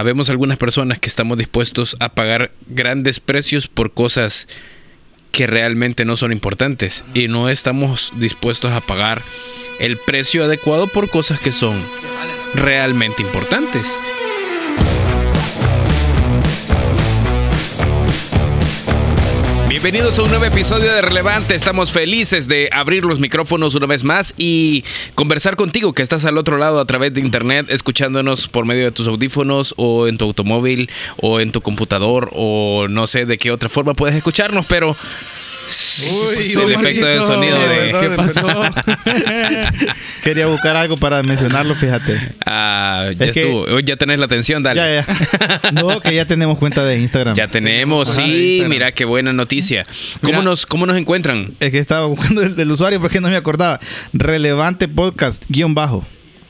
habemos algunas personas que estamos dispuestos a pagar grandes precios por cosas que realmente no son importantes y no estamos dispuestos a pagar el precio adecuado por cosas que son realmente importantes. Bienvenidos a un nuevo episodio de Relevante. Estamos felices de abrir los micrófonos una vez más y conversar contigo que estás al otro lado a través de internet, escuchándonos por medio de tus audífonos o en tu automóvil o en tu computador o no sé de qué otra forma puedes escucharnos, pero Uy, el efecto de sonido de... ¿Qué pasó? Quería buscar algo para mencionarlo, fíjate. Ah, ya Es que- estuvo. Hoy ya tenés la atención, dale. Ya, ya. No, que ya tenemos cuenta de Instagram. Ya tenemos, Ajá, sí, mira qué buena noticia. ¿Cómo, Mira. nos, ¿Cómo nos encuentran? Es que estaba buscando el del usuario porque no me acordaba. Relevante podcast guion bajo.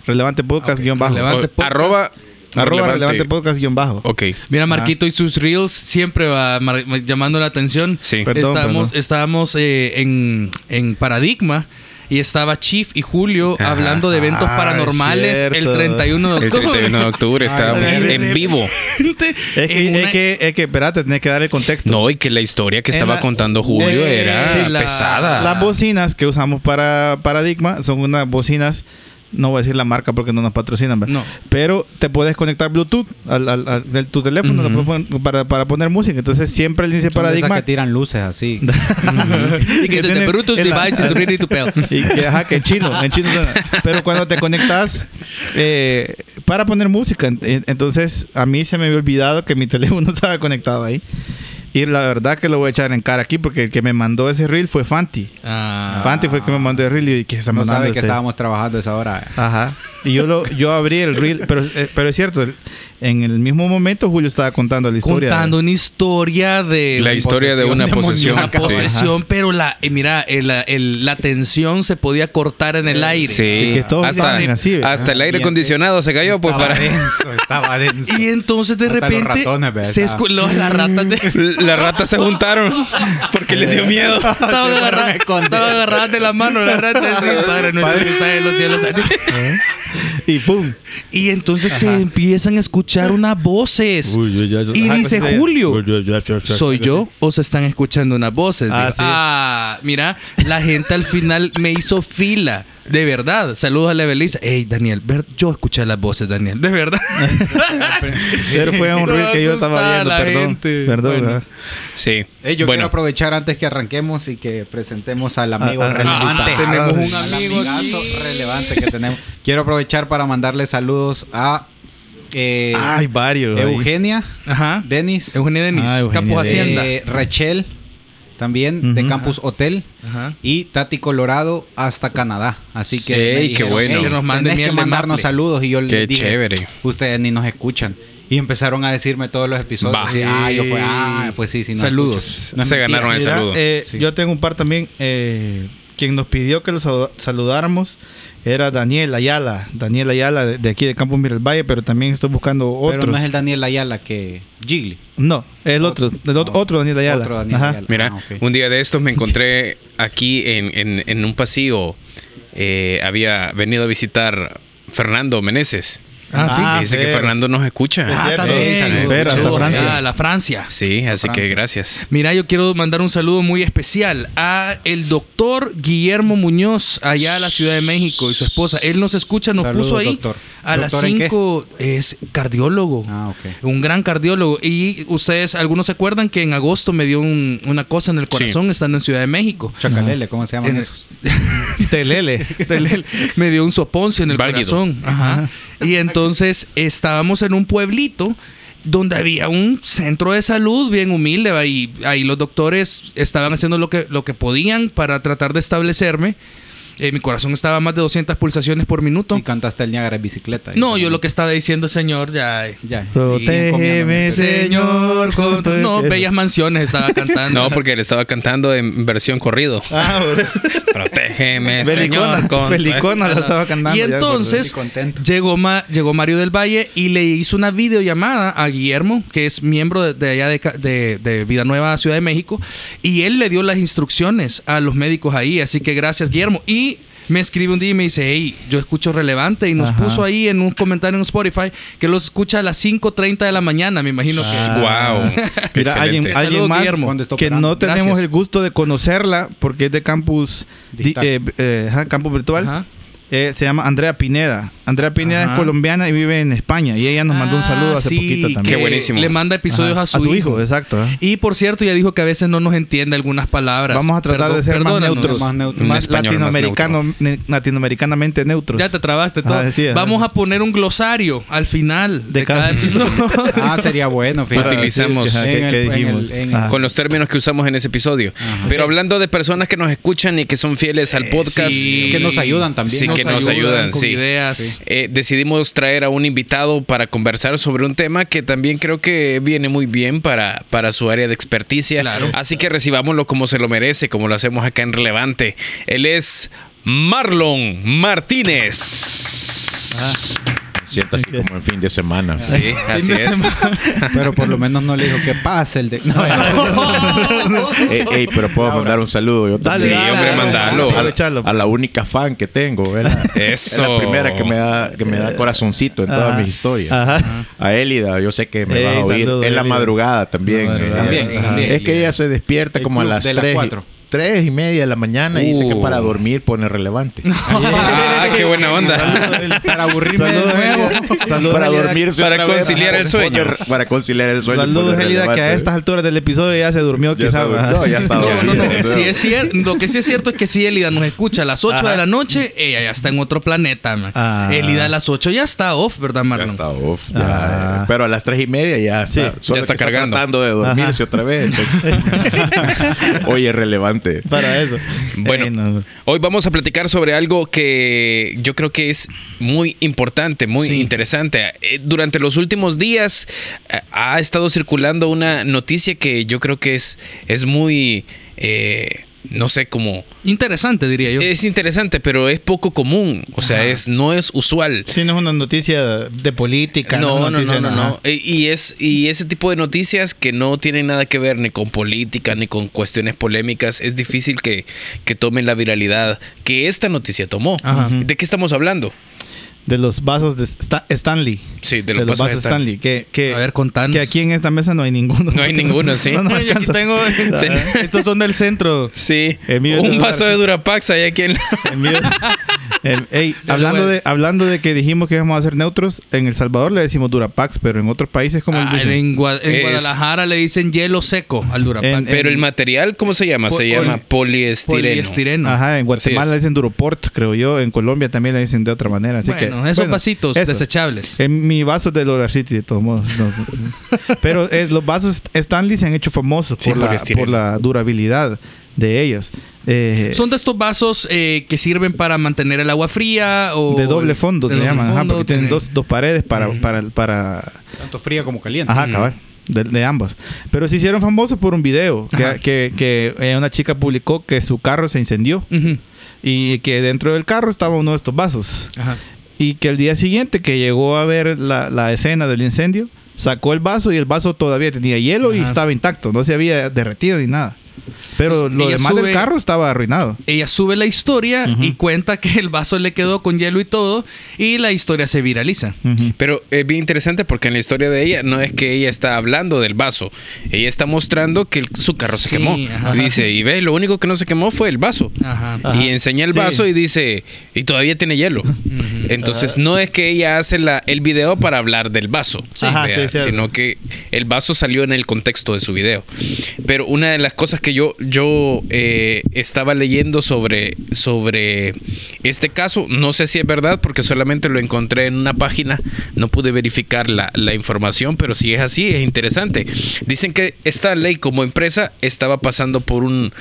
Relevante podcast guion bajo. Relevante podcast. Arroba, Arroba relevante podcast guion bajo. Ok. Mira, Marquito y sus reels siempre va mar- llamando la atención. Sí. Perdón, estábamos perdón. estábamos eh, en, en Paradigma y estaba Chief y Julio Ajá. hablando de eventos Ah, paranormales cierto. el 31 de El octubre. 31 de octubre estábamos sí, sí, en vivo. Es que, En es una- que, es que, espérate, tenés que dar el contexto. No, y que la historia que En estaba la- contando Julio Eh, era sí, la- pesada. Las bocinas que usamos para Paradigma son unas bocinas, no voy a decir la marca porque no nos patrocinan, pero te puedes conectar Bluetooth al, al- al- de tu teléfono para, para poner música. Entonces siempre el inicio Paradigma que tiran luces así. y que se te Brutus devices ready to pell. y que, ajá, que en chino, en chino suena. Pero cuando te conectas eh, para poner música, en- en- entonces a mí se me había olvidado que mi teléfono estaba conectado ahí. Y la verdad que lo voy a echar en cara aquí porque el que me mandó ese reel fue Fanti. Ah. Fanti fue el que me mandó el reel y que está No sabe que este- estábamos trabajando a esa hora. Ajá. Y yo lo, yo abrí el reel, pero, eh, pero es cierto, en el mismo momento Julio estaba contando la historia. Contando una historia de La historia de una posesión. Una Sí. posesión, pero la eh, mira, el- el- la tensión se podía cortar en el aire. Sí, Y que todos hasta, así, ¿verdad? hasta el aire Y acondicionado se cayó pues estaba para denso, estaba denso. Y entonces de Hasta los repente ratones, ¿verdad? se los- las ratas de las ratas se juntaron porque les dio miedo. estaban agarradas, estaban agarradas de la mano las ratas Padre nuestro que está en los cielos. Y pum. Y entonces se empiezan a escuchar unas voces. Y dice Julio, ¿soy yo o se están escuchando unas voces? Ah, Digo, sí. ah, mira, la gente al final me hizo fila. De verdad. Saludos a la Belisa. Hey, Daniel, ver- yo escuché las voces, Daniel. De verdad. Pero fue un reel que yo estaba viendo, perdón. gente. Perdón. Sí. Yo bueno, quiero aprovechar antes que arranquemos y que presentemos al amigo Ah, ah, relevante. ah, tenemos un amigo relevante que tenemos. Quiero aprovechar para mandarle saludos a eh, Hay varios. ahí. Eugenia, Ajá. Denis, Eugenia Denis, Ah, Eugenia Campos Denis. Hacienda. eh, Rachel, también de Ujú. Campus Hotel. Ajá. Y Tati Colorado hasta Canadá. Así que. Ey, me qué dijeron, bueno. "Ey, Que nos mande tenés miel que de mandarnos maple". saludos. Y yo Qué les dije, chévere. Ustedes ni nos escuchan. Y empezaron a decirme todos los episodios. Y, ah, yo fue, ah, pues sí, sí. no Saludos. No Se mentira. ganaron el Mira, saludo. eh, Sí. Yo tengo un par también. eh, quien nos pidió que los salu- saludáramos era Daniel Ayala. Daniel Ayala de, de aquí de Campos Mira el Valle, pero también estoy buscando otros. Pero no es el Daniel Ayala que. Gigli. No, el otro, el otro, otro Daniel Ayala. Otro Daniel Ajá. Ayala. Mira, Ah, un día de estos me encontré aquí en, en- en un pasillo. eh, había venido a visitar Fernando Meneses. Ah, sí. Ah, Dice que Fer. Fernando nos escucha. Es Ah, cierto. también. Saludos. Fer, hasta Saludos Francia. a la Francia. Sí, así que gracias. Mira, yo quiero mandar un saludo muy especial a el doctor Guillermo Muñoz, allá a la Ciudad de México, y su esposa. Él nos escucha, nos Saludos, puso ahí doctor. a las ¿Doctor en qué? 5. Es cardiólogo. Ah, ok. Un gran cardiólogo. Y ustedes, algunos se acuerdan que en agosto me dio un- una cosa en el corazón estando en Ciudad de México. Chacalele, ¿cómo se llaman En- esos? Telele. me dio un soponcio en el corazón. Ajá. Y entonces estábamos en un pueblito donde había un centro de salud bien humilde. Ahí, ahí los doctores estaban haciendo lo que, lo que podían para tratar de establecerme. Eh, mi corazón estaba a más de 200 pulsaciones por minuto. Y cantaste el Niágara en bicicleta. No, yo lo que estaba diciendo, señor, ya... Ya. Protégeme, Señor, con tu- No, Eso. bellas mansiones estaba cantando. No, porque le estaba cantando en versión corrido. Ah. Protégeme, Belicona, señor. con- Belicona la estaba cantando. Y entonces llegó, Ma- llegó Mario del Valle y le hizo una videollamada a Guillermo, que es miembro de, de allá de, de Vida Nueva, Ciudad de México, y él le dio las instrucciones a los médicos ahí. Así que gracias, Guillermo. Y me escribe un día y me dice, hey, yo escucho relevante y nos Ajá. puso ahí en un comentario en Spotify que los escucha a las 5.30 de la mañana, me imagino que... Wow. Qué Mira, alguien, excelente. alguien más que no tenemos Gracias. el gusto de conocerla porque es de campus, eh, eh, campus virtual. Ajá. Eh, se llama Andrea Pineda. Andrea Pineda Ajá. es colombiana y vive en España. Y ella nos mandó un saludo Ah, hace sí, poquito que también. Qué buenísimo. Le manda episodios Ajá, a su, hijo. exacto. ¿eh? Y por cierto, ya dijo que a veces no nos entiende algunas palabras. Vamos a tratar Perdón- de ser más neutros. Más neutros. Más español más latinoamericano, ne- latinoamericanamente neutros. Ya te trabaste todo. Ah, sí, ajá. Vamos a poner un glosario al final de, De cada cada- episodio. Ah, sería bueno, fíjate. Utilizamos. Ajá, En ¿qué- el- qué en el- dijimos? en Ajá. con los términos que usamos en ese episodio. Pero hablando de personas que nos escuchan y que son fieles al podcast, Sí. Que nos ayudan también. Que nos ayudan, con sí. ideas. eh, decidimos traer a un invitado para conversar sobre un tema que también creo que viene muy bien para, para su área de experticia. Claro. Así que recibámoslo como se lo merece, como lo hacemos acá en Relevante. Él es Marlon Martínez. Sienta así como en fin de semana. Sí, así es. Pero por lo menos no le dijo que pase el de. No, Ey, ey, pero puedo mandar un saludo. Yo Dale, Sí, también. hombre, mandalo. A, la única fan que tengo, ¿verdad? Es Eso. la primera que me da, que me da corazoncito en todas Ah, mis historias. ajá. A Élida, yo sé que me Ey, va a oír. saludo, en la madrugada también. La madrugada. eh, También, sí. también. Es que ella se despierta El como a las de las 3, cuatro. tres y media de la mañana y dice que Uh. para dormir pone relevante. Ah, qué buena onda. Para aburrirme de Saludos, nuevo. Élida. Saludos, para dormirse Para otra vez. conciliar el sueño. Para conciliar el sueño. Saludos, pone Elida, que a relevante. estas alturas del episodio ya se durmió, Ya quizás. durmió, ya está No, no, no. Sí es cierto. Lo que sí es cierto es que si Elida nos escucha a las 8 Ajá. de la noche, ella ya está en otro planeta, man. Ah. Elida a las 8 ya está off, ¿verdad, Ya Marlon? está off. ya, Ah. Pero a las tres y media ya está. Sí, ya está cargando. tratando de dormirse otra vez. entonces- Oye, es Para eso. Bueno, Eh, no. hoy vamos a platicar sobre algo que yo creo que es muy importante, muy Sí. interesante. Eh, Durante los últimos días eh, ha estado circulando una noticia que yo creo que es, es muy, eh, no sé cómo... Interesante, diría yo. Es interesante, pero es poco común. O sea, Ajá. es, no es usual. Sí, no es una noticia de política. No, no, no, no, no. E- Y es y ese tipo de noticias que no tienen nada que ver ni con política ni con cuestiones polémicas, es difícil que, que tomen la viralidad que esta noticia tomó. Ajá. ¿De qué estamos hablando? De los vasos de Sta- Stanley. Sí, de los vasos de Stanley. Que, que, A ver, contanos. que aquí en esta mesa no hay ninguno. No hay ninguno, sí. No, no Yo aquí tengo. Estos son del centro. Sí, El un de vaso de Durapax hay aquí en la- El mío- el- ey, Ya hablando, de, hablando de que dijimos que íbamos a ser neutros, en El Salvador le decimos Durapax, pero en otros países como Ah, dicen? en Gua- en Es- Guadalajara le dicen hielo seco al Durapax. En- Pero el material, ¿cómo se llama? Se llama poliestireno. poliestireno. Ajá, en Guatemala le dicen Duroport, creo yo. En Colombia también le dicen de otra manera. Así Bueno, que, esos bueno, vasitos eso. desechables. En mi vaso de Dollar City, de todos modos. no. Pero eh, los vasos Stanley se han hecho famosos Sí, por, la, por la durabilidad de ellos. Eh, Son de estos vasos eh, que sirven para mantener el agua fría o... de doble fondo de se doble llaman, ajá, porque tienen dos, dos paredes para, para, para Tanto fría como caliente. Ajá, cabal. De, de ambos. Pero se hicieron famosos por un video que, que, que, eh, una chica publicó que su carro se incendió Ujú. y que dentro del carro estaba uno de estos vasos. Ajá. Y que el día siguiente que llegó a ver la, la escena del incendio, sacó el vaso y el vaso todavía tenía hielo y estaba intacto, no se había derretido ni nada. Pero Pues, lo ella demás sube- del carro estaba arruinado. Ella sube la historia y cuenta que el vaso le quedó con hielo y todo y la historia se viraliza. Ujú. Pero es bien interesante porque en la historia de ella no es que ella está hablando del vaso, ella está mostrando que el- su carro se Sí, quemó. ajá. Dice, y ve, lo único que no se quemó fue el vaso. Ajá. Ajá. Y enseña el Sí. vaso y dice, y todavía tiene hielo. Entonces no es que ella hace la, el video para hablar del vaso, Ajá, vea, sí, sino que el vaso salió en el contexto de su video. Pero una de las cosas que yo, yo eh, estaba leyendo sobre, sobre este caso, no sé si es verdad porque solamente lo encontré en una página, no pude verificar la, la información, pero si es así, es interesante. Dicen que esta ley como empresa estaba pasando por un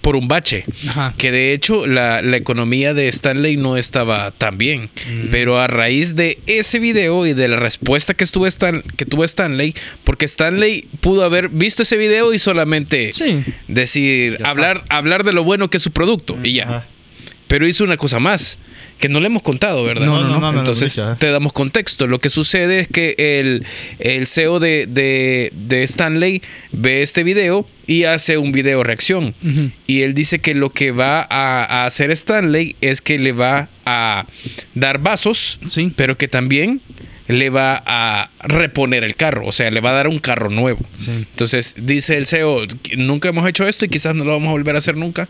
por un bache. Ajá. Que de hecho la, la economía de Stanley no estaba tan bien. Mm. Pero a raíz de ese video y de la respuesta que, estuvo Stan, que tuvo Stanley, porque Stanley pudo haber visto ese video y solamente Sí. decir, hablar, hablar de lo bueno que es su producto y ya. Ajá. Pero hizo una cosa más, que no le hemos contado, ¿verdad? No, no, no, Entonces no, no, no. te damos contexto. Lo que sucede es que el, el CEO de, de, de Stanley ve este video y hace un video reacción. Y él dice que lo que va a, a hacer Stanley es que le va a dar vasos, Sí. pero que también le va a reponer el carro, o sea, le va a dar un carro nuevo. Sí. Entonces dice el CEO, nunca hemos hecho esto y quizás no lo vamos a volver a hacer nunca,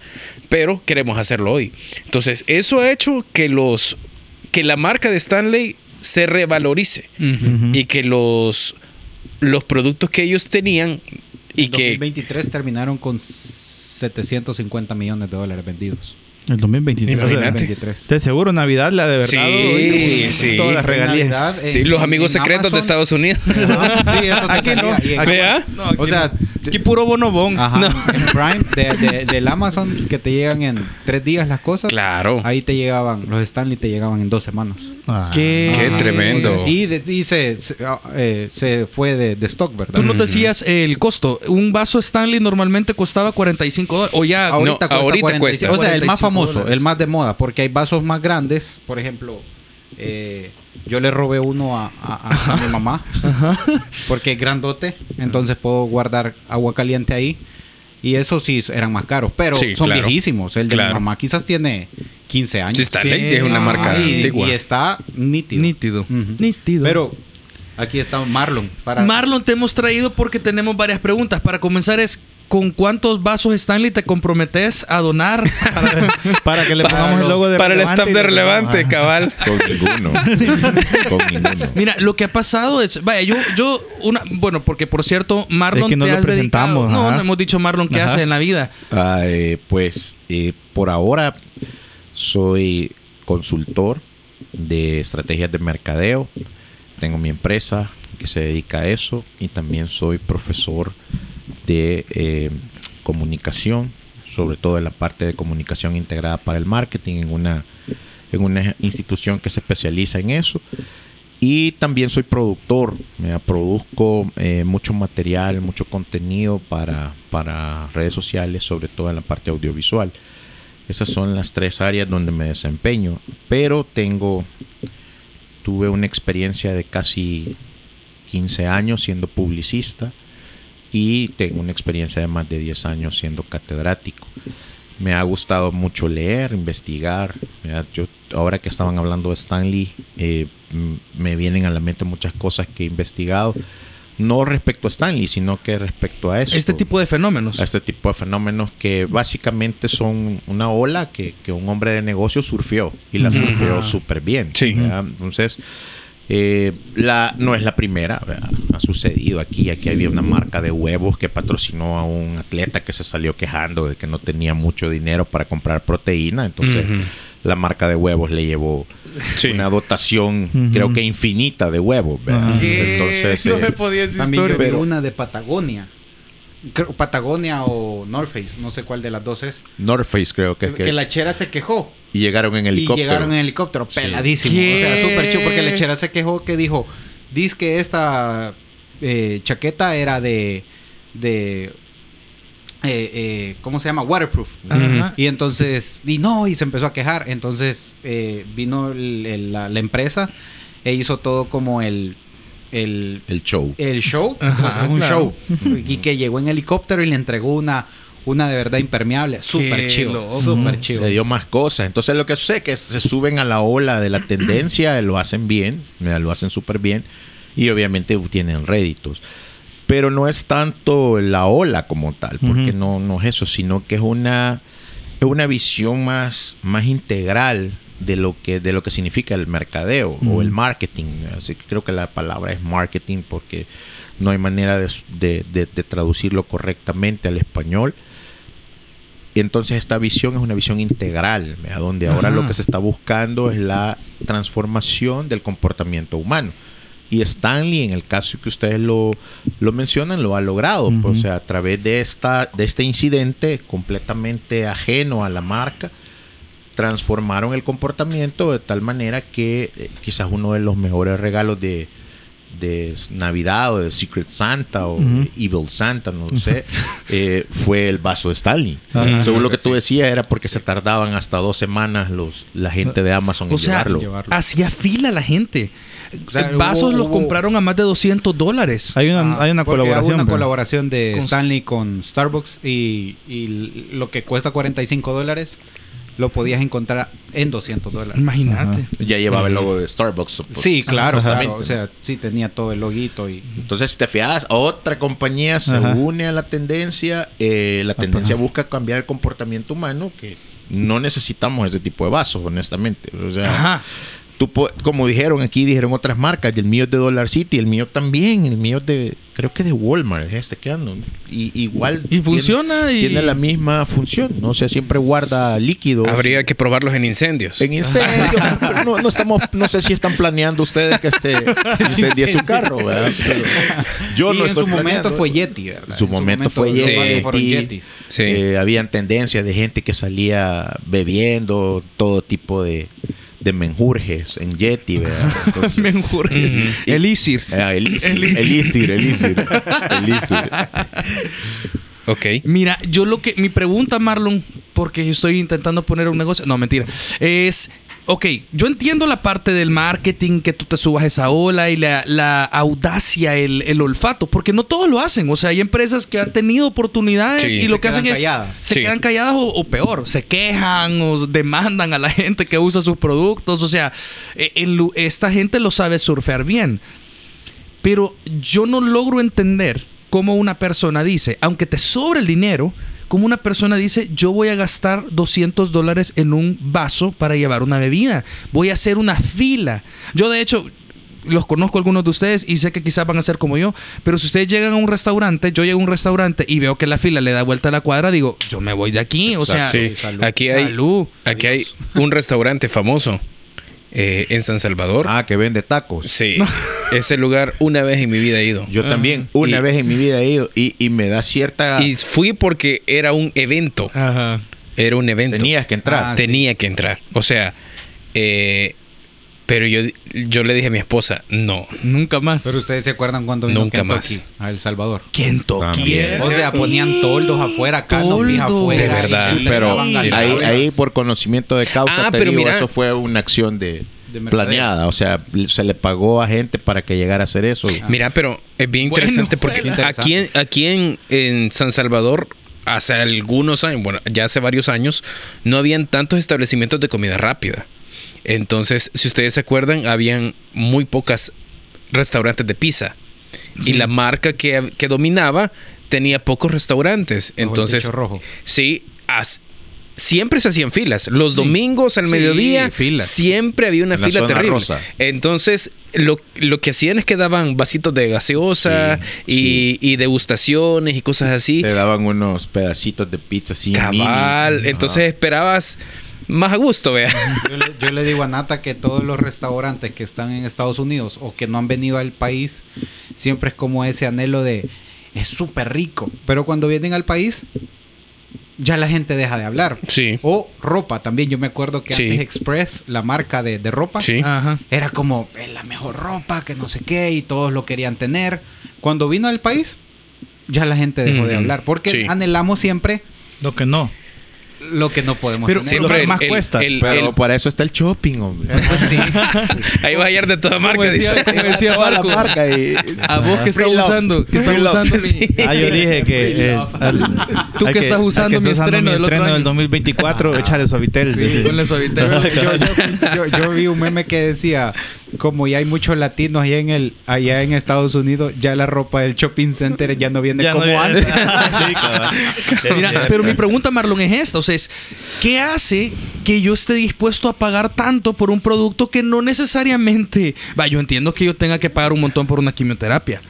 pero queremos hacerlo hoy. Entonces eso ha hecho que los que la marca de Stanley se revalorice y que los los productos que ellos tenían y En que 2023 terminaron con 750 millones de dólares vendidos. El 2023. Imagínate. 2023. De seguro Navidad la de verdad. Sí, sí. Todas las regalías. Navidad, sí, los amigos secretos de Estados Unidos. Sí, eso te Aquí no. ¿Vea? No, aquí O sea, no. aquí puro bonobón. Ajá, en Prime de- de- del Amazon que te llegan en tres días las cosas. Claro. Ahí te llegaban, los Stanley te llegaban en dos semanas. Ah. Qué, Qué tremendo. Y, de- y se, se, ah, eh, se fue de, de stock, ¿verdad? Tú nos decías el costo. Un vaso Stanley normalmente costaba 45 dólares. O ya. No, ahorita cuesta. O sea, el más 45 famoso, dólares. el más de moda, porque hay vasos más grandes. Por ejemplo, eh, yo le robé uno a, a- a- a mi mamá, porque es grandote, entonces puedo guardar agua caliente ahí. Y esos sí eran más caros, pero Sí, son claro. viejísimos. El de Claro. mi mamá quizás tiene 15 años. Sí, Stanley ¿Qué? es una Ah, marca y, antigua. y está nítido. Nítido. Nítido. Pero aquí está Marlon. Para, Marlon, te hemos traído porque tenemos varias preguntas. Para comenzar es, ¿con cuántos vasos Stanley te comprometes a donar? Para, para que le pongamos el logo de Para el relevante staff de le- relevante, cabal. Con ninguno. Con ninguno. Mira, lo que ha pasado es, vaya, yo, yo, una, bueno, porque por cierto, Marlon Es que no te lo has dedicado. No, no hemos dicho Marlon qué Ajá. hace en la vida. Ah, eh, pues eh, por ahora soy consultor de estrategias de mercadeo. Tengo mi empresa que se dedica a eso y también soy profesor de eh, comunicación, sobre todo en la parte de comunicación integrada para el marketing en una, en una institución que se especializa en eso. Y también soy productor, me produzco eh, mucho material, mucho contenido para, para redes sociales, sobre todo en la parte audiovisual. Esas son las tres áreas donde me desempeño. Pero tengo, tuve una experiencia de casi 15 años siendo publicista y tengo una experiencia de más de 10 años siendo catedrático. Me ha gustado mucho leer, investigar. Mira, Yo, ahora que estaban hablando de Stanley, eh, me vienen a la mente muchas cosas que he investigado. No respecto a Stanley, sino que respecto a eso. Este tipo de fenómenos. a este tipo de fenómenos que básicamente son una ola que, que un hombre de negocio surfeó y la surfeó súper bien. Sí. ¿verdad? Entonces, eh, la, no es la primera, ¿verdad? Ha sucedido aquí. Aquí había una marca de huevos que patrocinó a un atleta que se salió quejando de que no tenía mucho dinero para comprar proteína. Entonces, la marca de huevos le llevó Sí. una dotación, creo que infinita de huevos. Entonces, no eh, me podía esa También historia. pero- una de Patagonia. Creo, Patagonia o North Face, no sé cuál de las dos es. North Face creo que, Que, que- la chera se quejó. y llegaron en Y helicóptero. llegaron en helicóptero, peladísimo. ¿Qué? O sea, súper chido. Porque la chera se quejó que dijo: Dice que esta eh, chaqueta era de. de eh, eh, ¿Cómo se llama? Waterproof. Ajá. Y entonces, y no, y se empezó a quejar. Entonces eh, vino el- el- la, la empresa e hizo todo como el, el, el show. el show, Ajá, un claro. show. Y que llegó en helicóptero y le entregó una, una de verdad impermeable. Súper chido. Súper chido. Se dio más cosas. Entonces lo que sucede es que se suben a la ola de la tendencia, lo hacen bien, mira, lo hacen súper bien y obviamente tienen réditos. Pero no es tanto la ola como tal, porque no, no es eso, sino que es una, es una visión más, más integral de lo que de lo que significa el mercadeo o el marketing. Así que creo que la palabra es marketing porque no hay manera de, de- de- de traducirlo correctamente al español. Entonces esta visión es una visión integral, ¿verdad? donde ahora Ajá. lo que se está buscando es la transformación del comportamiento humano. Y Stanley, en el caso que ustedes lo, lo mencionan, lo ha logrado. Pues, o sea, a través de, esta, de este incidente completamente ajeno a la marca, transformaron el comportamiento de tal manera que eh, quizás uno de los mejores regalos de, de Navidad o de Secret Santa o Evil Santa, no lo sé, eh, fue el vaso de Stanley. Ajá. Según lo que tú decías, era porque se tardaban hasta dos semanas los, la gente de Amazon O en sea, llevarlo. llevarlo. hacía fila la gente. O sea, Vasos hubo- los hubo- compraron a más de 200 dólares. Hay una, hay una colaboración. Hubo una pero- colaboración de Con- Stanley con Starbucks y, y lo que cuesta 45 dólares lo podías encontrar en 200 dólares. Imagínate. Ya llevaba el logo de Starbucks. pues, Sí, claro. O sea, sí tenía todo el loguito y... Entonces, si te fijas, otra compañía se Ajá. une a la tendencia. eh, la tendencia busca cambiar el comportamiento humano, que no necesitamos ese tipo de vasos, honestamente. O sea, Ajá. Tú como dijeron aquí, dijeron otras marcas, el mío es de Dollar City, el mío también, el mío es de, creo que de Walmart, es este que ando. Y, igual. Y funciona tiene, y- tiene la misma función, ¿no? O sea, siempre guarda líquidos. Habría que probarlos en incendios. En incendio. no, no estamos, no sé si están planeando ustedes que se incendie su carro, ¿verdad? Pero yo y no en estoy su momento fue. Yeti, ¿verdad? En su momento fue Yeti. Sí. Yetis. Sí. Eh, habían tendencias de gente que salía bebiendo todo tipo de, de menjurjes en Yeti, ¿verdad? Entonces, Menjurjes. Eh, elixir, elixir, elixir, elixir. Ok. Mira, yo lo que. Mi pregunta, Marlon, porque estoy intentando poner un negocio. No, mentira. Es. Ok, yo entiendo la parte del marketing, que tú te subas esa ola y la, la audacia, el, el olfato, porque no todos lo hacen. O sea, hay empresas que han tenido oportunidades Sí. y lo Se que hacen quedan es. calladas. Se Sí. quedan calladas o, o peor, se quejan o demandan a la gente que usa sus productos. O sea, en lu- esta gente lo sabe surfear bien. Pero yo no logro entender cómo una persona dice, aunque te sobre el dinero, cómo una persona dice, yo voy a gastar 200 dólares en un vaso para llevar una bebida. Voy a hacer una fila. Yo de hecho... Los conozco algunos de ustedes y sé que quizás van a ser como yo, pero si ustedes llegan a un restaurante, yo llego a un restaurante y veo que la fila le da vuelta a la cuadra, digo, yo me voy de aquí, o sea, Sí, salud. aquí hay, Salud. aquí hay un restaurante famoso eh, en San Salvador. Ah, que vende tacos. Sí, ese lugar una vez en mi vida he ido. Yo también, una Y- vez en mi vida he ido y, y me da cierta... Y fui porque era un evento. Ajá. Era un evento. Tenías que entrar. Ah, Tenía que entrar. O sea, eh, pero yo, yo le dije a mi esposa, no. Nunca más. Pero ustedes se acuerdan cuando vino Nunca Kentucky más. a El Salvador. ¿Quién También. O sea, ponían toldos afuera, canopis Toldos. afuera. De verdad. Sí, pero ahí, ahí por conocimiento de causa Ah, te pero digo, mira. eso fue una acción de, planeada, o sea, se le pagó a gente para que llegara a hacer eso. Mira, pero es bien Bueno, interesante porque aquí, en, aquí en, en San Salvador, hace algunos años, bueno, ya hace varios años, no habían tantos establecimientos de comida rápida. Entonces, si ustedes se acuerdan, habían muy pocas restaurantes de pizza. Sí. Y la marca que, que dominaba tenía pocos restaurantes. el Entonces, rojo. sí, as- siempre se hacían filas. Los Sí. domingos al Sí, mediodía filas. siempre había una En fila terrible. rosa. Entonces, lo, lo que hacían es que daban vasitos de gaseosa Sí, y, y degustaciones y cosas así. Te daban unos pedacitos de pizza así Cabal. mini. Entonces esperabas más a gusto, vea. Yo le, yo le digo a Nata que todos los restaurantes que están en Estados Unidos o que no han venido al país, siempre es como ese anhelo de es súper rico. Pero cuando vienen al país, ya la gente deja de hablar. Sí. O ropa también. Yo me acuerdo que Sí. antes Express, la marca de, de ropa, Sí. Ajá. era como "Es la mejor ropa, que no sé qué, y todos lo querían tener. Cuando vino al país, ya la gente dejó de Ujú. hablar. Porque Sí. anhelamos siempre Lo que no. Lo que no podemos Pero tener. Siempre más cuesta. Pero el- para eso está el shopping, hombre. Pues sí. ahí va a hallar de toda marca. Decía, decía Toda la Marco, marca y- a vos que estás usando, que estás usando mi-. Ah, yo dije que. eh, al- Tú que estás usando mi usando estreno mi del estreno del 2024, échale suavitel. Sí, dice. ponle suavitel. yo, yo- yo- yo vi un meme que decía, como ya hay muchos latinos allá en el allá en Estados Unidos, ya la ropa del shopping center ya no viene Ya no como viene. antes. Sí. Mira, pero mi pregunta, Marlon, es esta. O sea, es, ¿qué hace que yo esté dispuesto a pagar tanto por un producto que no necesariamente... Va, yo entiendo que yo tenga que pagar un montón por una quimioterapia.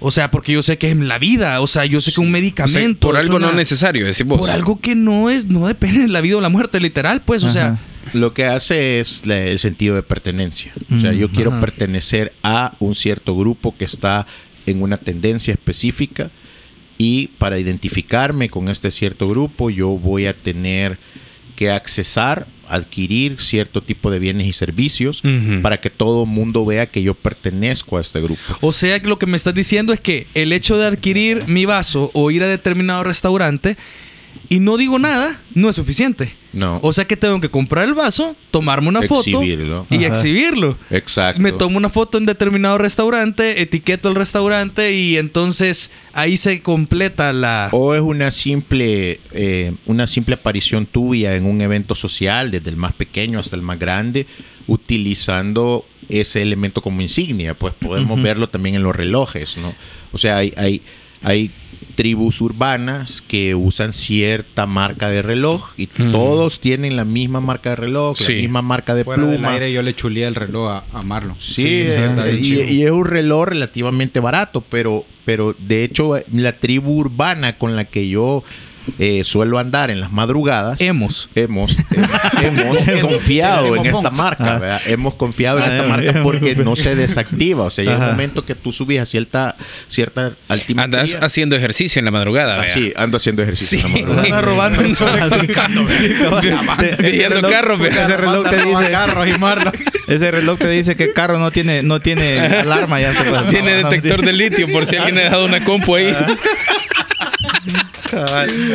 O sea, porque yo sé que es la vida. O sea, yo sé que un O sea, medicamento... por algo una- no necesario, decimos. Por algo que no es... No depende de la vida o la muerte, literal. Pues, o sea... Lo que hace es la- el sentido de pertenencia. O sea, Mm, yo quiero ajá. pertenecer a un cierto grupo que está en una tendencia específica y para identificarme con este cierto grupo yo voy a tener que accesar, adquirir cierto tipo de bienes y servicios para que todo el mundo vea que yo pertenezco a este grupo. O sea que lo que me estás diciendo es que el hecho de adquirir mi vaso o ir a determinado restaurante y no digo nada, no es suficiente. No. O sea que tengo que comprar el vaso, tomarme una Exhibirlo. foto y Ajá. exhibirlo. Exacto. Me tomo una foto en determinado restaurante, etiqueto el restaurante y entonces ahí se completa la... O es una simple, eh, una simple aparición tuya en un evento social, desde el más pequeño hasta el más grande, utilizando ese elemento como insignia. Pues podemos verlo también en los relojes, ¿no? O sea, hay, hay, hay tribus urbanas que usan cierta marca de reloj y Ujú. todos tienen la misma marca de reloj, Sí. la misma marca de Fuera del pluma. aire yo le chuleé el reloj a, a Marlon. Sí, sí, está bien y, y es un reloj relativamente barato, pero, pero de hecho la tribu urbana con la que yo eh, suelo andar en las madrugadas, Hemos. hemos, eh, hemos confiado en esta marca, ¿verdad? Hemos confiado en Ah, esta ya, marca porque no se desactiva. O sea, llega un momento que tú subes a cierta, cierta altimetría. Andas haciendo ejercicio en la madrugada, Ah, sí, ando haciendo ejercicio. Sí. en la madrugada. Robando. Viendo carros. Ese reloj te dice, Carros y Marlon. ese reloj te dice que el carro no tiene, no tiene alarma ya. Tiene detector de litio por si alguien ha dejado una compu ahí.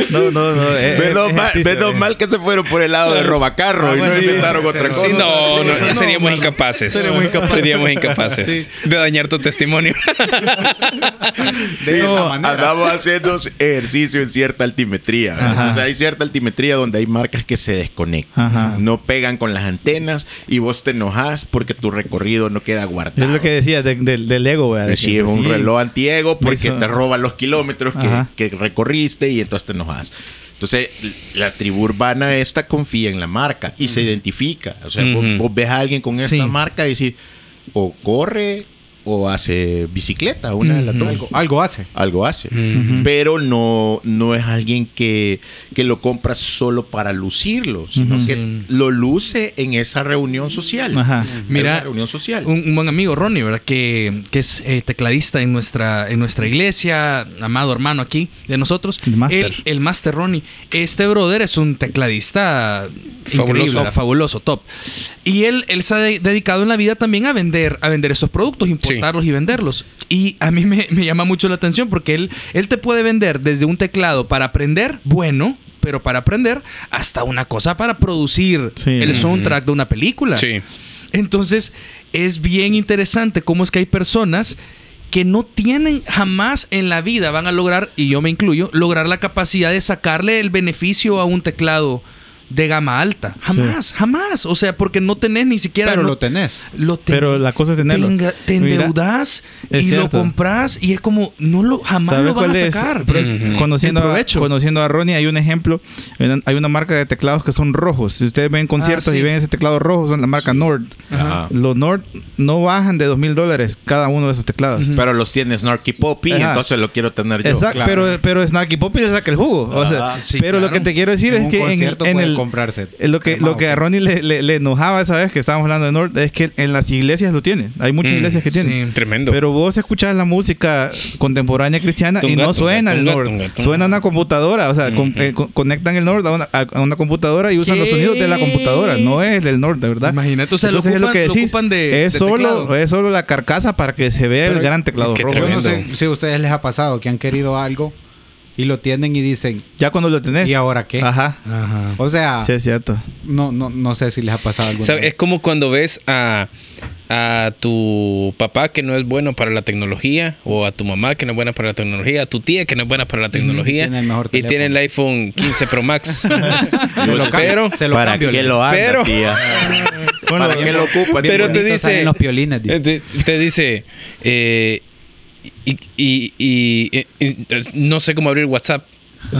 No, no, no. es- Menos, es mal, menos eh. mal que se fueron por el lado de robacarro Ah, y bueno, no sí. inventaron otra cosa. Sí, no, no, no, seríamos incapaces. seríamos incapaces. Seríamos incapaces de dañar tu testimonio. De esa manera. andamos haciendo ejercicio en cierta altimetría. Ajá. O sea, hay cierta altimetría donde hay marcas que se desconectan. Ajá. No pegan con las antenas y vos te enojas porque tu recorrido no queda guardado. Es lo que decía de- del- del ego, Sí, es un reloj antiego porque te roban los kilómetros que, que y entonces te enojas. Entonces, la tribu urbana esta confía en la marca y se identifica. O sea, vos, vos ves a alguien con esta Sí. marca y decís, o corre o hace bicicleta, una de las dos. Algo, algo hace. Algo hace. Pero no, no es alguien que, que lo compra solo para lucirlo, sino que lo luce en esa reunión social. Ajá. Mira, reunión social. Un, un buen amigo, Ronnie, ¿verdad? Que, que es eh, tecladista en nuestra, en nuestra iglesia, amado hermano aquí de nosotros. El máster. El, el máster Ronnie. Este brother es un tecladista Fabuloso. fabuloso, top. Y él, él se ha de- dedicado en la vida también a vender, a vender estos productos, y venderlos. Y a mí me, me llama mucho la atención porque él, él te puede vender desde un teclado para aprender, bueno, pero para aprender, hasta una cosa para producir Sí. el soundtrack de una película. Sí. Entonces, es bien interesante cómo es que hay personas que no tienen jamás en la vida, van a lograr, y yo me incluyo, lograr la capacidad de sacarle el beneficio a un teclado de gama alta. Jamás, jamás. O sea, porque no tenés ni siquiera... Pero no- lo tenés. lo ten- Pero la cosa es tenerlo. Tenga- te Mira, es y lo compras y es como, no lo, jamás ¿Sabes lo van a sacar. Pero Ujú. conociendo, En a, conociendo a Ronnie, hay un ejemplo. Hay una, marca de teclados que son rojos. Si ustedes ven conciertos Ah, sí. y ven ese teclado rojo, son la marca Nord. Ajá. Los Nord no bajan de dos mil dólares cada uno de esos teclados. Pero los tiene Snarky Poppy, Ajá. entonces lo quiero tener yo. Exacto, claro. pero, pero Snarky Poppy le saca el jugo. O sea, Ajá, sí, pero lo que te quiero decir es que en, en el. Comprarse Lo que, quemado, lo que a. Ronnie le, le- le enojaba esa vez que estábamos hablando de Nord es que en las iglesias lo tiene. Hay muchas Mm, iglesias que tienen. sí. Tremendo. Pero vos escuchás la música contemporánea cristiana y Tunga, no suena tunga, el Nord. tunga, tunga. Suena una computadora. O sea, con- eh, co- conectan el Nord a una, a- una computadora y usan los sonidos de la computadora. No es del Nord, de verdad. Imagínate, o sea, lo Entonces es lo que lo decís. ocupan de- es, de solo, es solo la carcasa para que se vea el Pero- gran teclado rojo. Yo no sé si a ustedes les ha pasado que han querido algo y lo tienen y dicen, Ya cuando lo tenés. ¿y ahora qué? Ajá. O sea, Sí, es cierto. no, no, no sé si les ha pasado alguna ¿Sabe? Es vez. como cuando ves a, a tu papá que no es bueno para la tecnología, o a tu mamá que no es buena para la tecnología, a tu tía que no es buena para la tecnología, tiene el mejor y tiene el iPhone 15 Pro Max. Se lo pero, Se lo ¿Para cambio, qué lo anda, Pero- tía? ¿Para qué lo ocupa? Pero te bonitos salen dice, los piolines, dice. eh, te, te dice, eh, y, y- y- y- no sé cómo abrir WhatsApp.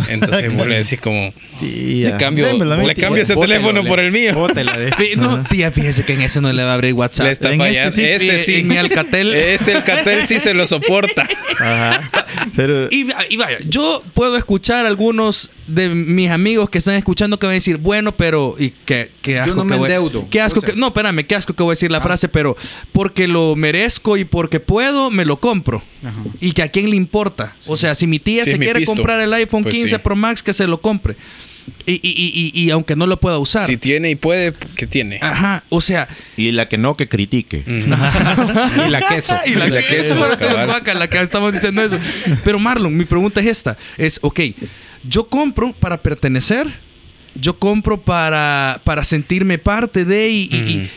Entonces vos le decís como, Tía. le cambio, Démelo le tía. cambio ese Bótelo, teléfono le- por el mío. Bótela No, tía, fíjese que en ese no le va a abrir WhatsApp. Le está En este fallando. sí, Este sí. en mi Alcatel. Este Alcatel sí se lo soporta. Ajá. Pero. Y, y vaya, yo puedo escuchar algunos de mis amigos que están escuchando que van a decir, bueno, pero. Y qué, qué asco no que me voy- endeudo. Qué asco O sea- que. No, espérame, qué asco que voy a decir la frase, pero porque lo merezco y porque puedo, me lo compro. Ajá. Y que a quién le importa. O sea, si mi tía Sí, se quiere pisto. comprar el iPhone Pues 15 sí. Pro Max, que se lo compre. Y, y- y- y- y aunque no lo pueda usar. Si tiene y puede, ¿qué tiene? Ajá, o sea, Y la que no, que critique. y la queso. y la, La queso, queso, cabal. guácala, que estamos diciendo eso. Pero Marlon, mi pregunta es esta: es, ok, yo compro para pertenecer, yo compro para, para sentirme parte de y, y- y- Ujú.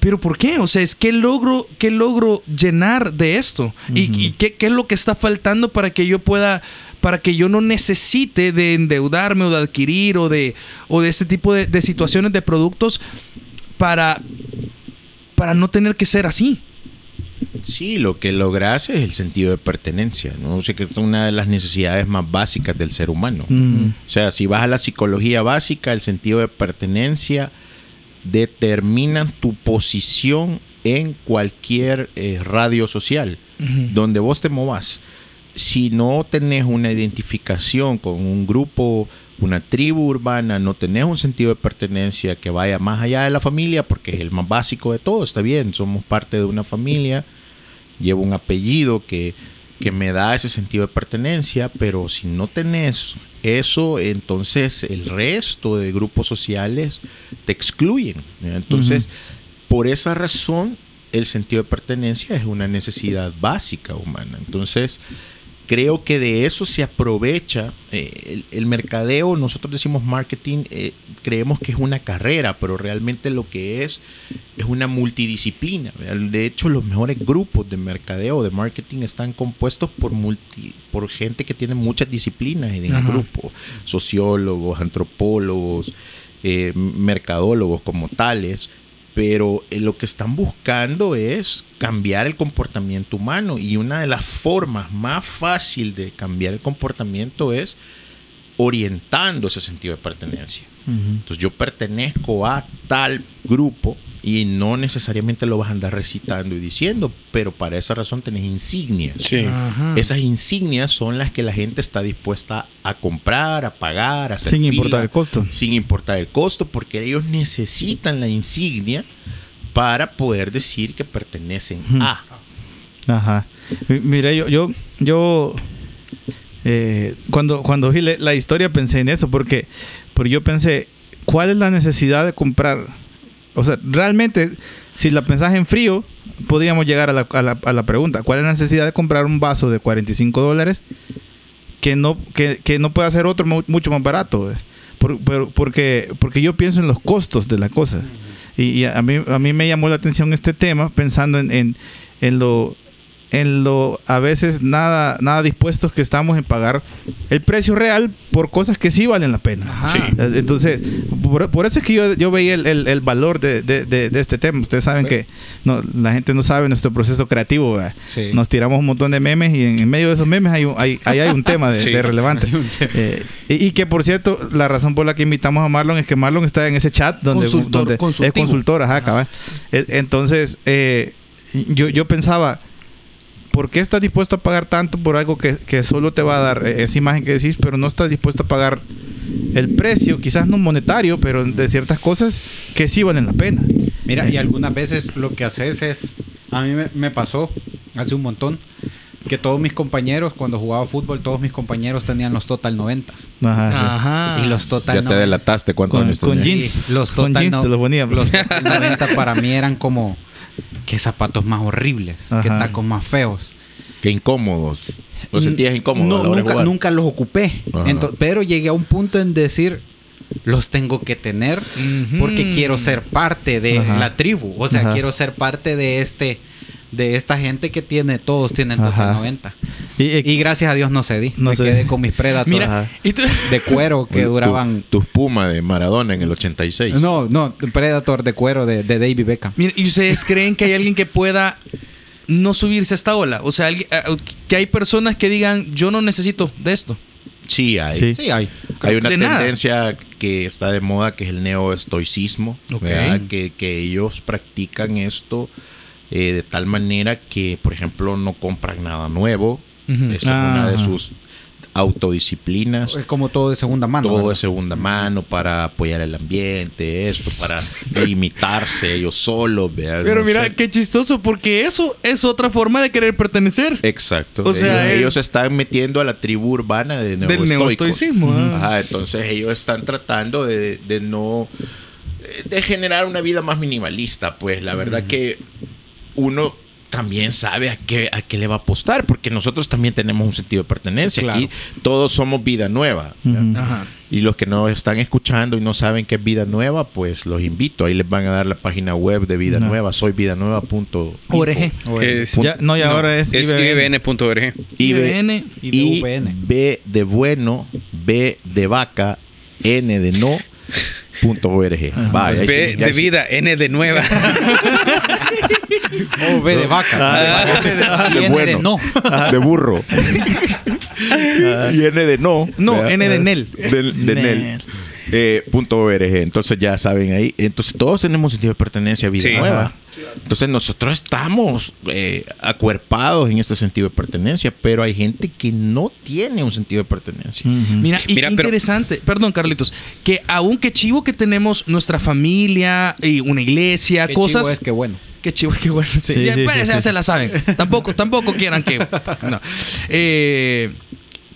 pero ¿por qué? O sea, es que logro, qué logro llenar de esto y, y qué, qué es lo que está faltando para que yo pueda para que yo no necesite de endeudarme o de adquirir o de, o de este tipo de, de situaciones de productos para, para no tener que ser así. Sí, lo que logras es el sentido de pertenencia, ¿no? O sea, que es una de las necesidades más básicas del ser humano. Mm. O sea, si vas a la psicología básica, el sentido de pertenencia determina tu posición en cualquier eh, radio social, donde vos te movas. Si no tenés una identificación con un grupo, una tribu urbana, no tenés un sentido de pertenencia que vaya más allá de la familia, porque es el más básico de todo, está bien, somos parte de una familia, llevo un apellido que, que me da ese sentido de pertenencia, pero si no tenés eso, entonces el resto de grupos sociales te excluyen. Entonces, por esa razón, el sentido de pertenencia es una necesidad básica humana. Entonces, creo que de eso se aprovecha eh, el, el mercadeo. Nosotros decimos marketing, eh, creemos que es una carrera, pero realmente lo que es es una multidisciplina. De hecho, los mejores grupos de mercadeo, de marketing, están compuestos por, multi, por gente que tiene muchas disciplinas en el grupo. Sociólogos, antropólogos, eh, mercadólogos como tales. Pero eh, lo que están buscando es cambiar el comportamiento humano y una de las formas más fácil de cambiar el comportamiento es orientando ese sentido de pertenencia. Entonces yo pertenezco a tal grupo y no necesariamente lo vas a andar recitando y diciendo, pero para esa razón tenés insignias. Sí. Esas insignias son las que la gente está dispuesta a comprar, a pagar, a hacer Sin importar el costo. Sin importar el costo, porque ellos necesitan la insignia para poder decir que pertenecen a. Ajá. Mi- Mira, yo, yo, yo eh, cuando, cuando vi la historia pensé en eso, porque, porque yo pensé, ¿cuál es la necesidad de comprar? O sea, realmente, si la pensás en frío, podríamos llegar a la, a la- a la pregunta, ¿cuál es la necesidad de comprar un vaso de 45 dólares que no, que, que no puede hacer otro mu- mucho más barato? güey? Por- pero- porque, porque yo pienso en los costos de la cosa. Y, y a, mí, a mí me llamó la atención este tema pensando en, en, en lo en lo a veces nada nada dispuestos que estamos en pagar el precio real por cosas que sí valen la pena. Sí. Eh, Entonces, por, por eso es que yo, yo veía el, el- el valor de, de- de- de este tema. Ustedes saben que no, la gente no sabe nuestro proceso creativo. Nos tiramos un montón de memes y en, en medio de esos memes hay, un- hay, ahí hay un tema de, Sí. de relevante. Eh, y, y que por cierto, la razón por la que invitamos a Marlon es que Marlon está en ese chat donde, Consultor- donde es consultor. Ajá. Eh, Entonces, eh, yo, yo pensaba, ¿por qué estás dispuesto a pagar tanto por algo que, que solo te va a dar eh, esa imagen que decís, pero no estás dispuesto a pagar el precio, quizás no monetario, pero de ciertas cosas que sí valen la pena? Mira, Eh, y algunas veces lo que haces es, a mí me, me pasó hace un montón, que todos mis compañeros, cuando jugaba fútbol, todos mis compañeros tenían los Total 90. Ajá, sí. Ajá. Y los Total Ya te 90. delataste cuántos Con- años con tenías? jeans. los Con Total, jeans no- te los ponía. los Total 90 para mí eran como, qué zapatos más horribles, qué Ajá. tacos más feos. Qué incómodos. ¿Lo sentías incómodo? a No, nunca, los ocupé. Pero llegué a un punto en decir, los tengo que tener porque quiero ser parte de Ajá. la tribu. O sea, Ajá. quiero ser parte de este de esta gente que tiene, todos tienen Ajá. Total 90. Y, eh, Y gracias a Dios no cedí. No Me cedí. quedé con mis Predators Mira, Ajá. y tú- de cuero que Tu- duraban... Tus Puma de Maradona en el 86. No, no, Predator de cuero de, de David Beckham. Mira, ¿y ustedes creen que hay alguien que pueda no subirse a esta ola? O sea, que hay personas que digan, yo no necesito de esto. Sí, hay. Sí. Sí, hay. Hay una De nada. tendencia que está de moda que es el neoestoicismo, Ok. ¿verdad? que, que ellos practican esto eh, de tal manera que, por ejemplo, no compran nada nuevo. Esa es una de Ajá. sus autodisciplinas. Es como todo de segunda mano. todo ¿verdad? de segunda mano para apoyar el ambiente, esto, para limitarse ellos solos. ¿verdad? Pero No mira, sé. qué chistoso, porque eso es otra forma de querer pertenecer. Exacto. O sea, ellos, es- ellos se están metiendo a la tribu urbana de Del neoestoicos. neoestoicismo, ah. Ajá, entonces ellos están tratando de, de no de generar una vida más minimalista, pues la verdad que uno también sabe a qué, a qué le va a apostar, porque nosotros también tenemos un sentido de pertenencia. Claro. Aquí todos somos vida nueva. Ajá. Y los que no están escuchando y no saben qué es Vida Nueva, pues los invito. Ahí les van a dar la página web de Vida No. Nueva, soyvidanueva.info. Org. Es, Ya- no, y ahora es es IBN. ibn.org. IBN, y I, VN. B de bueno, B de vaca, N de no, punto org. Vaya, B de vida, N de nueva. O B de vaca. Ah, de, vaca. de bueno, de no. de burro. y N de no. No. N de Nel. De, de Nel. Eh, punto org. Entonces ya saben ahí. Entonces todos tenemos sentido de pertenencia a vida Sí. nueva. Ajá. Entonces nosotros estamos eh, acuerpados en este sentido de pertenencia, pero hay gente que no tiene un sentido de pertenencia. Mira, y Mira, qué pero- interesante. Perdón, Carlitos. Que aún que chivo que tenemos nuestra familia y una iglesia, Qué cosas. chivo es que bueno. Qué chivo, qué bueno. Sí, ya se la saben. Tampoco, tampoco quieran que. No. Eh,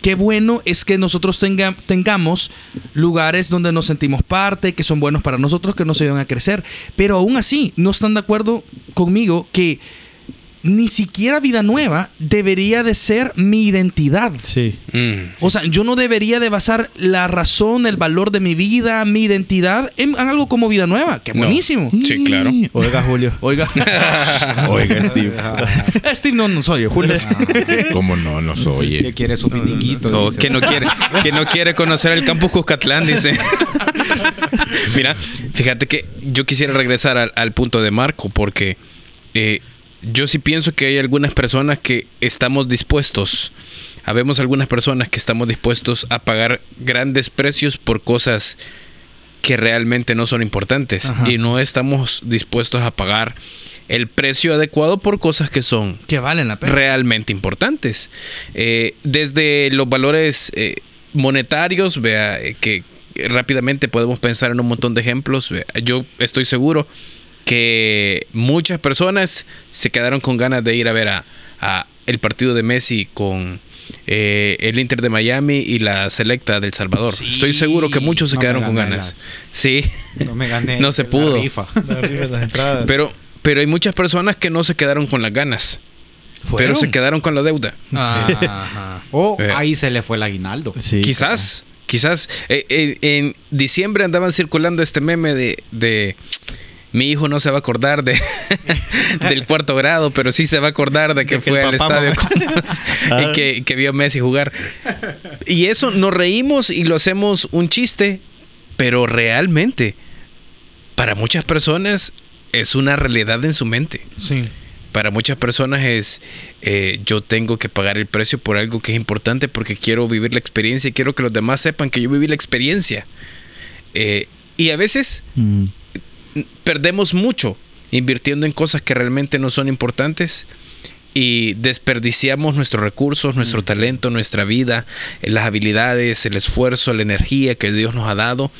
qué bueno es que nosotros tenga- tengamos lugares donde nos sentimos parte, que son buenos para nosotros, que nos ayudan a crecer. Pero aún así, no están de acuerdo conmigo que ni siquiera vida nueva debería de ser mi identidad. Sí. Mm. O sea, yo no debería de basar la razón, el valor de mi vida, mi identidad en, en algo como vida nueva. ¡Qué No. buenísimo! Sí, claro. Oiga, Julio. Oiga. Oiga, Steve. Steve no, no soy yo, Julio. ¿Cómo no? No soy. Que quiere su finiquito. O dice. que no quiere, que no quiere conocer el campus Cuscatlán, dice. Mira, fíjate que yo quisiera regresar al, al punto de Marco, porque eh, yo sí pienso que hay algunas personas que estamos dispuestos, habemos algunas personas que estamos dispuestos a pagar grandes precios por cosas que realmente no son importantes Ajá. y no estamos dispuestos a pagar el precio adecuado por cosas que son Que valen la pena. realmente importantes. Eh, desde los valores eh, monetarios, vea, eh, que rápidamente podemos pensar en un montón de ejemplos. vea, yo estoy seguro que muchas personas se quedaron con ganas de ir a ver a, a el partido de Messi con eh, el Inter de Miami y la Selecta del Salvador. Sí. Estoy seguro que muchos se No quedaron con ganas. las- Sí. No me gané. No se la pudo. rifa. las entradas. Pero, pero hay muchas personas que no se quedaron con las ganas, ¿Fueron? pero se quedaron con la deuda. Ajá. O Eh. ahí se le fue el aguinaldo. Sí, Quizás, quizás. Eh, eh, en diciembre andaban circulando este meme de, de mi hijo no se va a acordar de del cuarto grado, pero sí se va a acordar de que De que fue al estadio con- y que, que vio a Messi jugar. Y eso nos reímos y lo hacemos un chiste, pero realmente para muchas personas es una realidad en su mente. Sí. Para muchas personas es eh, yo tengo que pagar el precio por algo que es importante porque quiero vivir la experiencia y quiero que los demás sepan que yo viví la experiencia. Eh, y a veces Mm. Perdemos mucho invirtiendo en cosas que realmente no son importantes y desperdiciamos nuestros recursos, nuestro talento, nuestra vida, las habilidades, el esfuerzo, la energía que Dios nos ha dado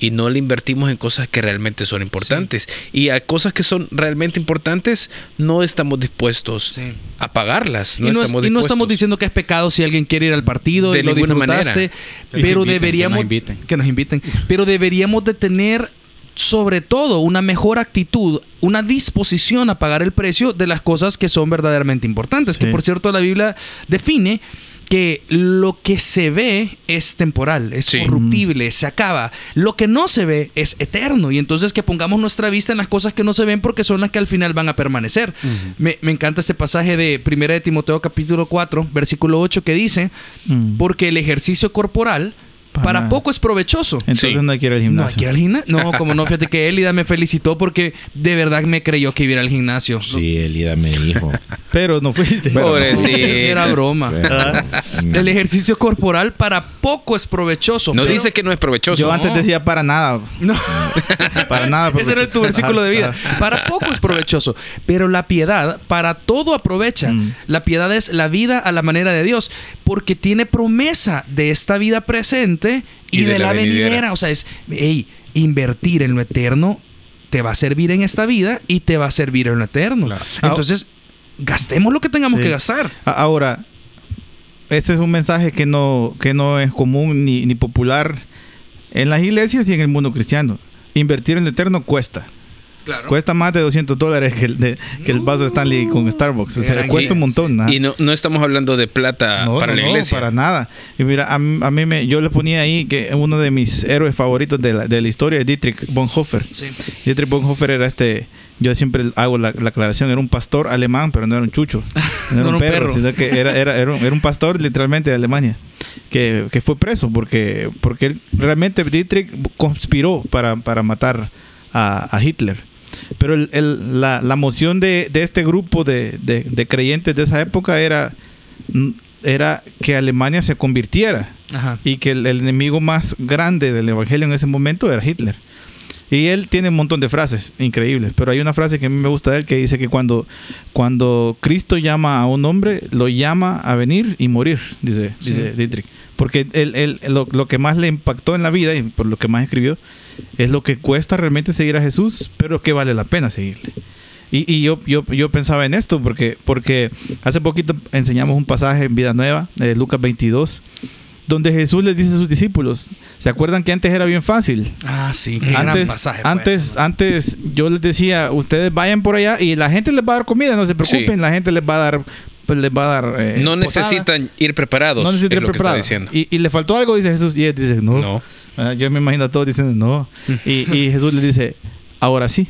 y no le invertimos en cosas que realmente son importantes. Y a cosas que son realmente importantes no estamos dispuestos Sí. a pagarlas. No y, no, es- estamos y no estamos dispuestos. diciendo que es pecado si alguien quiere ir al partido De y lo ninguna disfrutaste, manera. Que pero nos inviten, deberíamos que nos inviten. que nos inviten, pero deberíamos de tener sobre todo una mejor actitud, una disposición a pagar el precio de las cosas que son verdaderamente importantes, que por cierto la Biblia define que lo que se ve es temporal, es Sí. corruptible, se acaba. Lo que no se ve es eterno. Y entonces que pongamos nuestra vista en las cosas que no se ven porque son las que al final van a permanecer. me, me encanta ese pasaje de 1 de Timoteo capítulo 4, versículo 8 que dice, Mm. porque el ejercicio corporal para nada. poco es provechoso. Entonces Sí. no hay que ir al No, gimnasio. hay que ir al gimnasio. No, como no, fíjate que Elida me felicitó porque de verdad me creyó que iba a ir al gimnasio. Sí, Elida me dijo. Pero no fuiste. Pobrecito. Era broma. Pero- El ejercicio corporal para poco es provechoso. No pero- dice que no es provechoso. Yo antes decía para nada. No. Para nada. Ese era tu versículo de vida. Ajá. Para poco es provechoso. Pero la piedad, para todo aprovecha. Mm. La piedad es la vida a la manera de Dios. Porque tiene promesa de esta vida presente y, de, la, venidera. O sea, es, hey, invertir en lo eterno te va a servir en esta vida y te va a servir en lo eterno. Claro. Entonces, gastemos lo que tengamos Sí. que gastar. Ahora, ese es un mensaje que no, que no es común ni, ni popular en las iglesias y en el mundo cristiano. Invertir en lo eterno cuesta. Claro. Cuesta más de 200 dólares que el, de- que el vaso de Stanley con Starbucks. O sea, cuesta un montón. ajá. Y no, no estamos hablando de plata No, para no, la no, iglesia. para nada. Y mira, a, mí- a mí me, yo le ponía ahí que uno de mis héroes favoritos de la, de la historia es Dietrich Bonhoeffer. Sí. Dietrich Bonhoeffer era este, yo siempre hago la, la aclaración, era un pastor alemán, pero no era un chucho. No era un perro, sino que era, era, era, un, era un pastor literalmente de Alemania. Que, que fue preso porque, porque él, realmente Dietrich conspiró para, para matar a, a Hitler. Pero el- el- la, la moción de, de este grupo de, de- de creyentes de esa época era, mm, era que Alemania se convirtiera Ajá. y que el, el enemigo más grande del evangelio en ese momento era Hitler. Y él tiene un montón de frases increíbles, pero hay una frase que a mí me gusta de él que dice que cuando, cuando Cristo llama a un hombre, lo llama a venir y morir, dice, Sí. dice Dietrich. Porque él, él- lo, lo que más le impactó en la vida y por lo que más escribió es lo que cuesta realmente seguir a Jesús, pero que vale la pena seguirle. Y, y yo, yo, yo pensaba en esto porque, porque hace poquito enseñamos un pasaje en Vida Nueva, de Lucas 22, donde Jesús les dice a sus discípulos, ¿se acuerdan que antes era bien fácil? Ah, sí. Qué gran Antes, pasaje antes, ese, ¿no? antes yo les decía, ustedes vayan por allá y la gente les va a dar comida, no se preocupen, Sí. la gente les va a dar, pues, les va a dar. eh, no posada. necesitan ir preparados. No necesitan es ir lo que está preparados. diciendo. Y, y le faltó algo, dice Jesús, y él dice, no. No. Ah, yo me imagino a todos diciendo, no. Y, y Jesús les dice, ahora sí,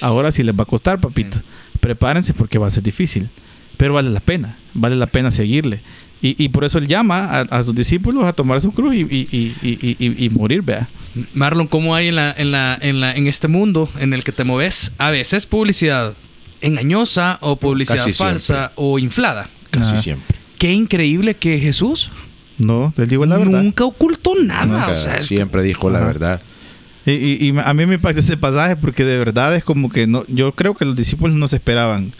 ahora sí les va a costar, papito. Prepárense porque va a ser difícil, pero vale la pena, vale la pena seguirle. Y, y por eso él llama a, a sus discípulos a tomar su cruz y, y- y- y- y- y morir, vea. Marlon, ¿cómo hay en, la, en, la, en, la, en este mundo en el que te moves a veces publicidad engañosa o publicidad Casi falsa siempre. o inflada? Casi Ah. siempre. Qué increíble que Jesús No, la verdad. nunca ocultó nada. Nunca, o sea, es- siempre dijo la verdad. Y, y- y a mí me impacta ese pasaje porque de verdad es como que no, yo creo que los discípulos no se esperaban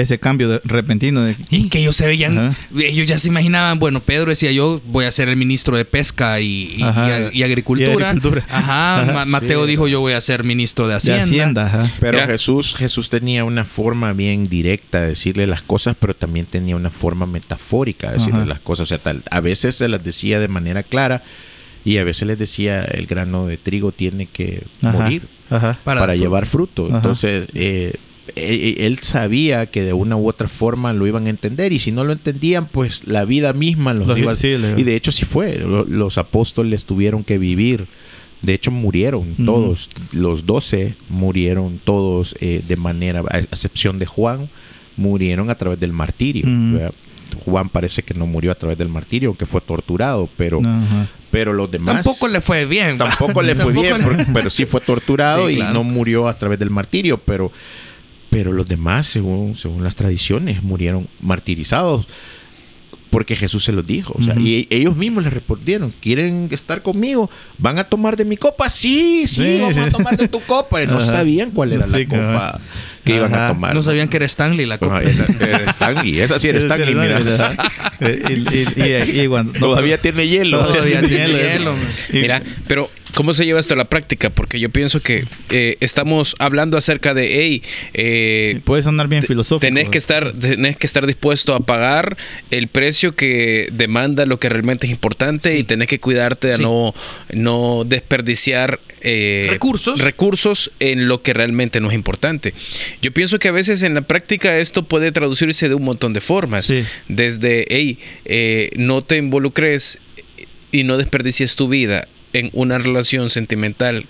ese cambio de- repentino de Y que ellos se veían, Ajá. ellos ya se imaginaban, bueno, Pedro decía yo voy a ser el ministro de pesca y, y- Ajá. y- y agricultura. Y agricultura. Ajá, Ajá, Ma- sí. Mateo dijo yo voy a ser ministro de de Hacienda. Hacienda. ajá. Pero Mira. Jesús, Jesús tenía una forma bien directa de decirle las cosas, pero también tenía una forma metafórica de decirle Ajá. las cosas. O sea, tal, a veces se las decía de manera clara y a veces les decía el grano de trigo tiene que Ajá, morir ajá. Para para, llevar fruto. Ajá. Entonces, eh, él sabía que de una u otra forma lo iban a entender y si no lo entendían, pues la vida misma los Los- iba a... sí, Y de hecho sí fue. Lo- Los apóstoles tuvieron que vivir. De hecho murieron todos. Los doce murieron todos eh, de manera, a excepción de Juan, murieron a través del martirio. Juan parece que no murió a través del martirio, que fue torturado, pero, pero los demás... Tampoco le fue bien. Tampoco le fue Tampoco bien, le- porque- pero sí fue torturado Sí, y claro. no murió a través del martirio, pero, pero los demás, según, según las tradiciones, murieron martirizados porque Jesús se los dijo. O sea. Y ellos mismos le respondieron, ¿quieren estar conmigo? ¿Van a tomar de mi copa? Sí, sí, Sí, vamos a tomar de tu copa. Y no Ajá. sabían cuál era Sí, la copa. Que iban a tomar. No sabían que era Stanley la copa. Era, era Stanley, esa sí era Stanley, mira. Y, y- y- y cuando- Todavía tiene hielo. Todavía tiene hielo. Mira, pero ¿cómo se lleva esto a la práctica? Porque yo pienso que eh, estamos hablando acerca de, hey, eh, sí, puede sonar bien filosófico. tenés que estar tenés que estar dispuesto a pagar el precio que demanda lo que realmente es importante Sí. y tenés que cuidarte Sí. no no desperdiciar eh, Recursos. recursos en lo que realmente no es importante. Yo pienso que a veces en la práctica esto puede traducirse de un montón de formas. Sí. Desde, hey, eh, no te involucres y no desperdicies tu vida en una relación sentimental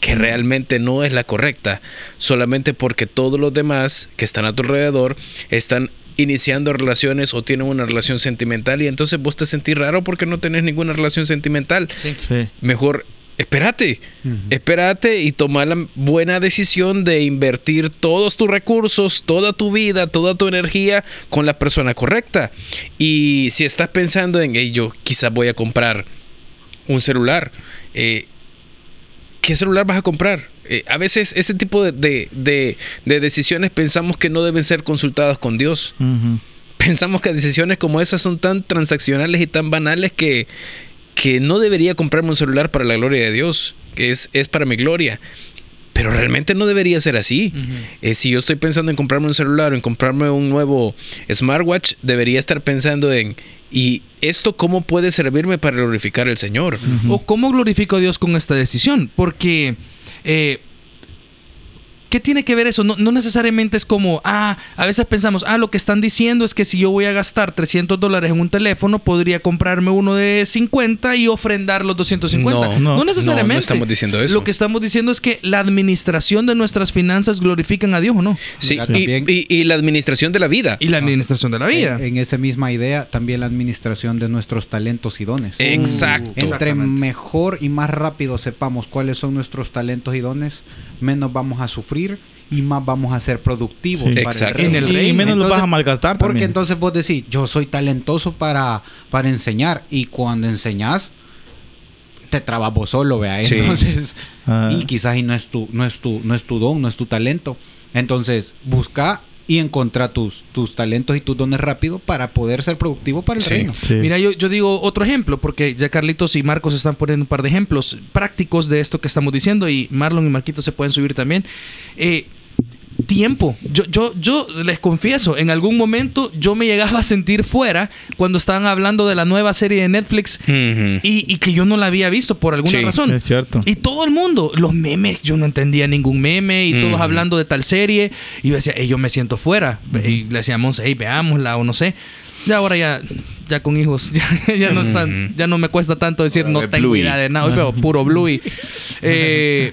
que realmente no es la correcta, solamente porque todos los demás que están a tu alrededor están iniciando relaciones o tienen una relación sentimental y entonces vos te sentís raro porque no tenés ninguna relación sentimental. Sí. Sí. Mejor espérate, espérate y toma la buena decisión de invertir todos tus recursos, toda tu vida, toda tu energía con la persona correcta. Y si estás pensando en ello, quizás voy a comprar un celular. eh, ¿Qué celular vas a comprar? Eh, a veces ese tipo de, de- de- de decisiones pensamos que no deben ser consultadas con Dios pensamos que decisiones como esas son tan transaccionales y tan banales que, que no debería comprarme un celular para la gloria de Dios, que es, es para mi gloria. Pero realmente no debería ser así. Eh, si yo estoy pensando en comprarme un celular o en comprarme un nuevo smartwatch, debería estar pensando en, ¿y esto cómo puede servirme para glorificar al Señor? ¿O cómo glorifico a Dios con esta decisión? Porque, eh, ¿qué tiene que ver eso? No, no necesariamente es como, ah, a veces pensamos, ah, lo que están diciendo es que si yo voy a gastar 300 dólares en un teléfono, podría comprarme uno de 50 y ofrendar los 250. No, No, no, necesariamente. no estamos diciendo eso. Lo que estamos diciendo es que la administración de nuestras finanzas glorifican a Dios o no. Sí, Mira, y, también- y- y la administración de la vida. Y la administración de la vida. En, en esa misma idea, también la administración de nuestros talentos y dones. Exacto. Entre mejor y más rápido sepamos cuáles son nuestros talentos y dones, menos vamos a sufrir y más vamos a ser productivos Sí. para el En el y reino. menos lo Entonces, vas a malgastar Porque también. entonces vos decís, yo soy talentoso para, para enseñar y cuando enseñás te trabas vos solo, vea. Sí. Entonces, Ah. y quizás y no es tu no es tu no es tu don, no es tu talento. Entonces, busca y encontra tus tus talentos y tus dones rápido para poder ser productivo para el Sí. reino. Sí. Mira, yo, yo digo otro ejemplo, porque ya Carlitos y Marcos están poniendo un par de ejemplos prácticos de esto que estamos diciendo, y Marlon y Marquito se pueden subir también. Eh, tiempo. Yo, yo, yo les confieso, en algún momento yo me llegaba a sentir fuera cuando estaban hablando de la nueva serie de Netflix y, y que yo no la había visto por alguna Sí, razón. es cierto. Y todo el mundo, los memes, yo no entendía ningún meme y todos hablando de tal serie. Y yo decía, "Ey, yo me siento fuera. Y le decíamos, hey, veámosla o no sé. Y ahora ya, ya con hijos, ya, ya no están, ya no me cuesta tanto decir, Ahora no tengo Bluey. idea de nada, hoy veo puro Bluey. Eh,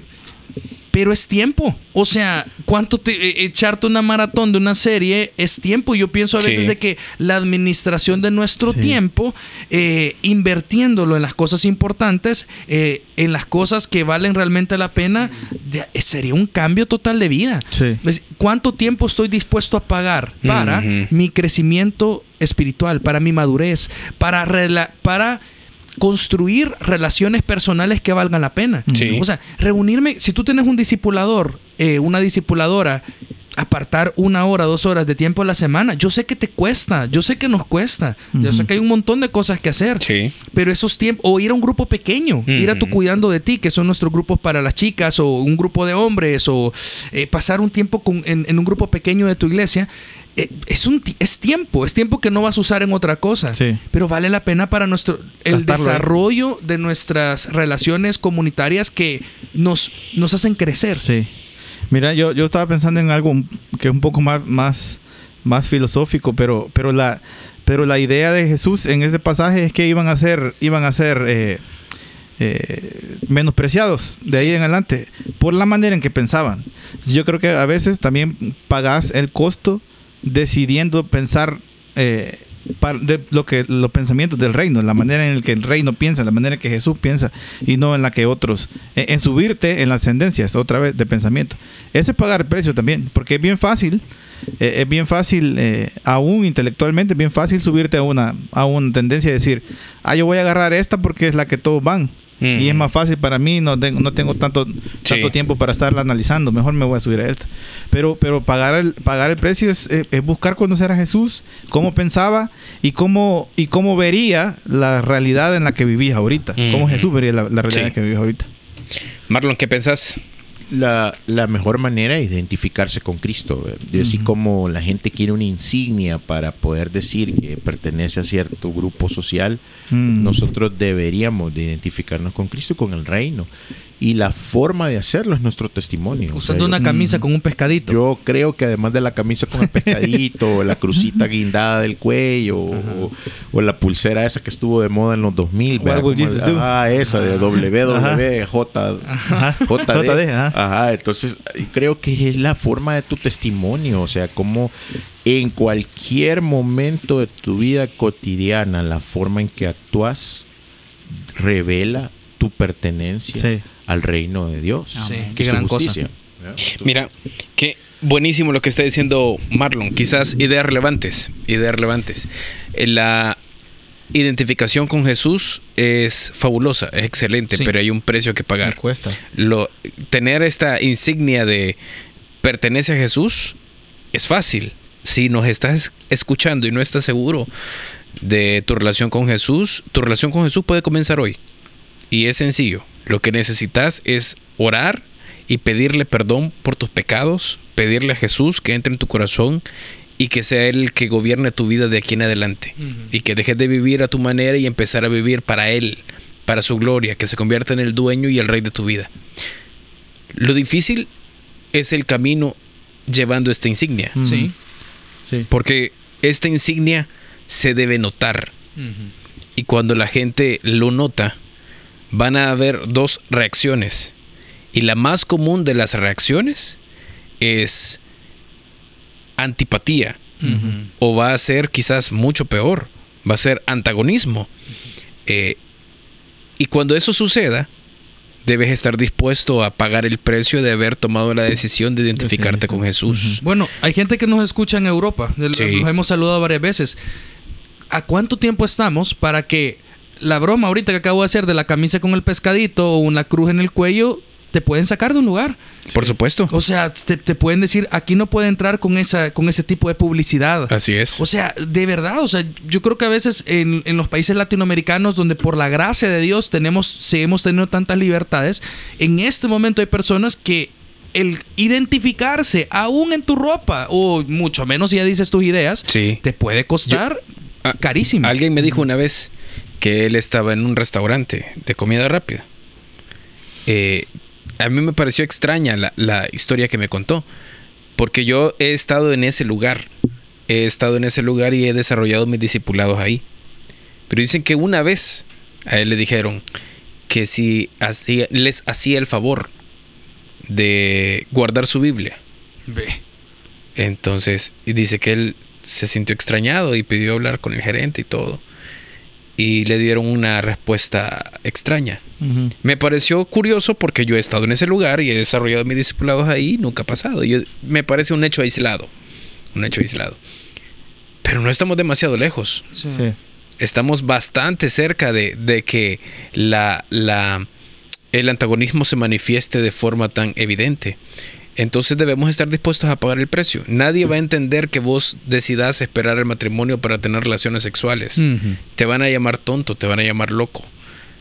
pero es tiempo. O sea, ¿cuánto te, eh, echarte una maratón de una serie es tiempo? Yo pienso a veces Sí. de que la administración de nuestro Sí. tiempo, eh, invirtiéndolo en las cosas importantes, eh, en las cosas que valen realmente la pena, de- eh, sería un cambio total de vida. Sí. ¿Cuánto tiempo estoy dispuesto a pagar para mi crecimiento espiritual, para mi madurez, para construir relaciones personales que valgan la pena? Sí. O sea, reunirme, si tú tienes un discipulador, eh, una discipuladora, apartar una hora, dos horas de tiempo a la semana, yo sé que te cuesta, yo sé que nos cuesta, yo sé que hay un montón de cosas que hacer, Sí. pero esos tiempos, o ir a un grupo pequeño, ir a tu cuidando de ti, que son nuestros grupos para las chicas, o un grupo de hombres, o eh, pasar un tiempo con- en, en un grupo pequeño de tu iglesia, es, un, es tiempo, es tiempo que no vas a usar en otra cosa, Sí. pero vale la pena para nuestro el Gastarlo desarrollo de nuestras relaciones comunitarias que nos, nos hacen crecer. Sí. Mira, yo, yo estaba pensando en algo que es un poco más, más, más filosófico, pero, pero la, pero la idea de Jesús en ese pasaje es que iban a ser, iban a ser eh, eh, menospreciados de ahí en adelante por la manera en que pensaban. Yo creo que a veces también pagás el costo decidiendo pensar eh, de lo que los pensamientos del reino, la manera en la que el reino piensa, la manera en que Jesús piensa y no en la que otros, en, en subirte en las tendencias otra vez de pensamiento. Ese es pagar el precio también, porque es bien fácil, eh, es bien fácil, eh, aún intelectualmente, es bien fácil subirte a una, a una tendencia y decir, ah, yo voy a agarrar esta porque es la que todos van. Y es Ujú. más fácil para mí, no tengo, no tengo tanto, tanto Sí. tiempo para estarla analizando, mejor me voy a subir a esta. Pero, pero pagar, el, pagar el precio es, es- es buscar conocer a Jesús, cómo pensaba y cómo, y cómo vería la realidad en la que vivís ahorita. Cómo Ujú. Jesús vería la, la realidad Sí. en la que vivís ahorita. Marlon, ¿qué pensás? La, la mejor manera es identificarse con Cristo. así como la gente quiere una insignia para poder decir que pertenece a cierto grupo social, Mm. nosotros deberíamos de identificarnos con Cristo y con el reino. Y la forma de hacerlo es nuestro testimonio. O sea, Usando yo- una camisa con un pescadito. Yo creo que además de la camisa con el pescadito, la crucita guindada del cuello, o, o la pulsera esa que estuvo de moda en los 2000, What ¿verdad? would Como- Jesus do? ah, esa de WWJ, JD. Ajá. Ajá, entonces creo que es la forma de tu testimonio, o sea, cómo, en cualquier momento de tu vida cotidiana, la forma en que actúas revela tu pertenencia Sí. al reino de Dios. Sí, qué gran cosa. Mira, qué buenísimo lo que está diciendo Marlon. Quizás ideas relevantes, ideas relevantes. Eh, La identificación con Jesús es fabulosa, es excelente, Sí. pero hay un precio que Me pagar. cuesta. Lo, tener esta insignia de pertenece a Jesús es fácil. Si nos estás escuchando y no estás seguro de tu relación con Jesús, tu relación con Jesús puede comenzar hoy. Y es sencillo. Lo que necesitas es orar y pedirle perdón por tus pecados, pedirle a Jesús que entre en tu corazón y que sea Él el que gobierne tu vida de aquí en adelante. Y que dejes de vivir a tu manera y empezar a vivir para Él, para su gloria, que se convierta en el dueño y el rey de tu vida. Lo difícil es el camino llevando esta insignia. Sí. Sí. porque esta insignia se debe notar y cuando la gente lo nota van a haber dos reacciones y la más común de las reacciones es antipatía o va a ser quizás mucho peor, va a ser antagonismo. Eh, y cuando eso suceda, debes estar dispuesto a pagar el precio de haber tomado la decisión de identificarte con Jesús. Bueno, hay gente que nos escucha en Europa. Sí. Hemos saludado varias veces. ¿A cuánto tiempo estamos para que la broma ahorita que acabo de hacer de la camisa con el pescadito o una cruz en el cuello te pueden sacar de un lugar? Por supuesto. O sea, te, te pueden decir, aquí no puede entrar con, esa, con ese tipo de publicidad. Así es. O sea, de verdad, o sea, yo creo que a veces en, en los países latinoamericanos donde por la gracia de Dios tenemos, seguimos teniendo tantas libertades, en este momento hay personas que el identificarse aún en tu ropa, o mucho menos si ya dices tus ideas, Sí. te puede costar Ah, carísimo. Alguien me dijo una vez que él estaba en un restaurante de comida rápida. Eh, a mí me pareció extraña la, la historia que me contó, porque yo he estado en ese lugar, he estado en ese lugar y he desarrollado mis discipulados ahí. Pero dicen que una vez a él le dijeron que si hacía- les hacía el favor de guardar su Biblia, Ve. entonces, y dice que él se sintió extrañado y pidió hablar con el gerente y todo. Y le dieron una respuesta extraña. Me pareció curioso porque yo he estado en ese lugar y he desarrollado mis discipulados ahí y nunca ha pasado. Yo, me parece un hecho aislado. Un hecho aislado. Pero no estamos demasiado lejos. Sí. Sí. Estamos bastante cerca de, de que la, la, el antagonismo se manifieste de forma tan evidente. Entonces debemos estar dispuestos a pagar el precio. Nadie va a entender que vos decidas esperar el matrimonio para tener relaciones sexuales. Te van a llamar tonto, te van a llamar loco.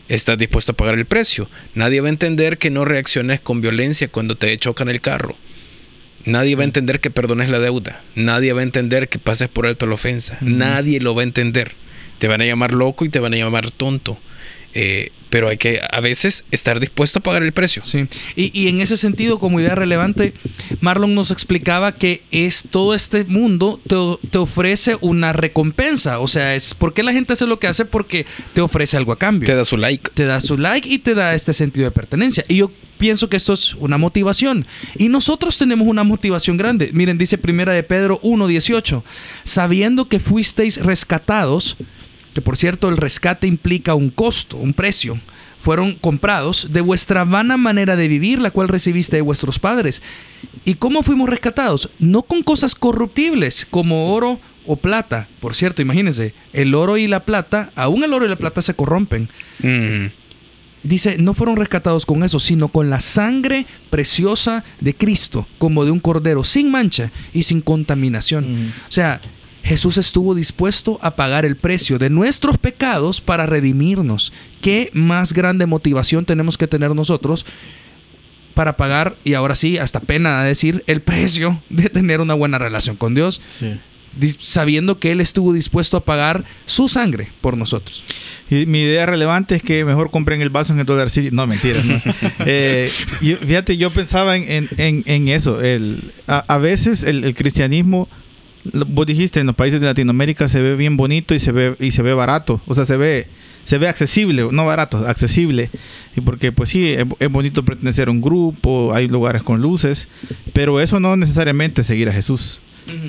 Estás dispuesto a pagar el precio. Nadie va a entender que no reacciones con violencia cuando te chocan el carro. Nadie va a entender que perdones la deuda. Nadie va a entender que pases por alto la ofensa. Nadie lo va a entender. Te van a llamar loco y te van a llamar tonto. Eh, pero hay que a veces estar dispuesto a pagar el precio. Sí. Y, y en ese sentido, como idea relevante, Marlon nos explicaba que es todo este mundo te, te ofrece una recompensa. O sea, es ¿por qué la gente hace lo que hace? Porque te ofrece algo a cambio. Te da su like. te da su like y te da este sentido de pertenencia. Y yo pienso que esto es una motivación. Y nosotros tenemos una motivación grande. Miren, dice primera de Pedro 1.18, sabiendo que fuisteis rescatados, que por cierto el rescate implica un costo, un precio, fueron comprados de vuestra vana manera de vivir, la cual recibiste de vuestros padres. ¿Y cómo fuimos rescatados? No con cosas corruptibles como oro o plata. Por cierto, imagínense, el oro y la plata, aún el oro y la plata se corrompen. Mm. Dice, no fueron rescatados con eso, sino con la sangre preciosa de Cristo, como de un cordero, sin mancha y sin contaminación. Ujú. O sea, Jesús estuvo dispuesto a pagar el precio de nuestros pecados para redimirnos. ¿Qué más grande motivación tenemos que tener nosotros para pagar, y ahora sí, hasta pena decir, el precio de tener una buena relación con Dios, Sí. sabiendo que Él estuvo dispuesto a pagar su sangre por nosotros? Y mi idea relevante es que mejor compren el vaso en el Dollar City. No, mentira. ¿no? Eh, yo- fíjate, yo pensaba en, en- en- en eso. El, a, a veces el, el cristianismo, vos dijiste, en los países de Latinoamérica se ve bien bonito y se ve, y se ve barato. O sea, se ve, se ve accesible, no barato, accesible. Y porque, pues sí, es, es bonito pertenecer a un grupo, hay lugares con luces, pero eso no necesariamente es seguir a Jesús.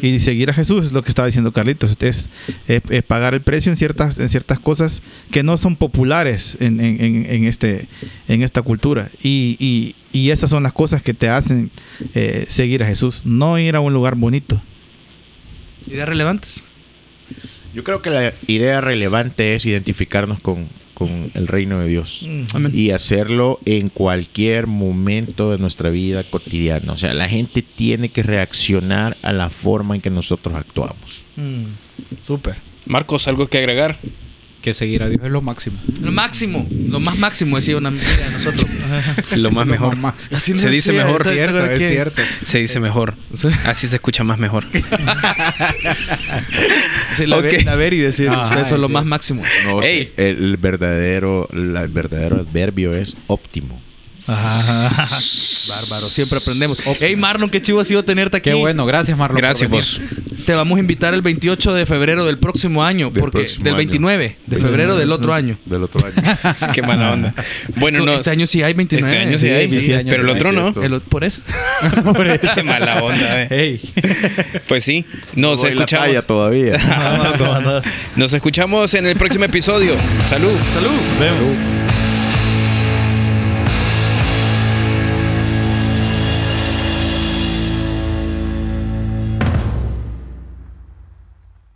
Y seguir a Jesús es lo que estaba diciendo Carlitos. Es, es- es pagar el precio en ciertas, en ciertas cosas que no son populares en, en- en- este, en esta cultura. Y, y- y esas son las cosas que te hacen eh, seguir a Jesús. No ir a un lugar bonito. Ideas relevantes. Yo creo que la idea relevante es identificarnos con, con el reino de Dios. Amén. Y hacerlo en cualquier momento de nuestra vida cotidiana. O sea, la gente tiene que reaccionar a la forma en que nosotros actuamos. Súper. Marcos, ¿algo que agregar? Que seguir a Dios es lo máximo. Lo máximo, lo más máximo decía una amiga de nosotros. Lo más mejor. más. Así Se dice decía, mejor. ¿sabes Cierto, de es cierto. Se dice mejor. Sí. Así se escucha más mejor. Sí, la, Ok. Ver- la Veri decía eso, Ajá, eso es lo sí. más máximo. No, Ey. el verdadero, la- el verdadero adverbio es óptimo. Bárbaro, siempre aprendemos. Hey Marlon, qué chivo ha sido tenerte aquí. Qué bueno, gracias Marlon. por Gracias, vos. Te vamos a invitar el 28 de febrero del próximo año, Del porque próximo del año. 29 de febrero del otro año. Del otro año. Qué mala onda. Bueno, no. este año sí hay 29. Este año sí, Sí, hay, sí, sí, año pero el otro no. El o- por eso. Qué mala onda, eh. Hey. Pues sí, nos la escuchamos. talla todavía. Nos escuchamos en el próximo episodio. Salud. Salud. Vemos.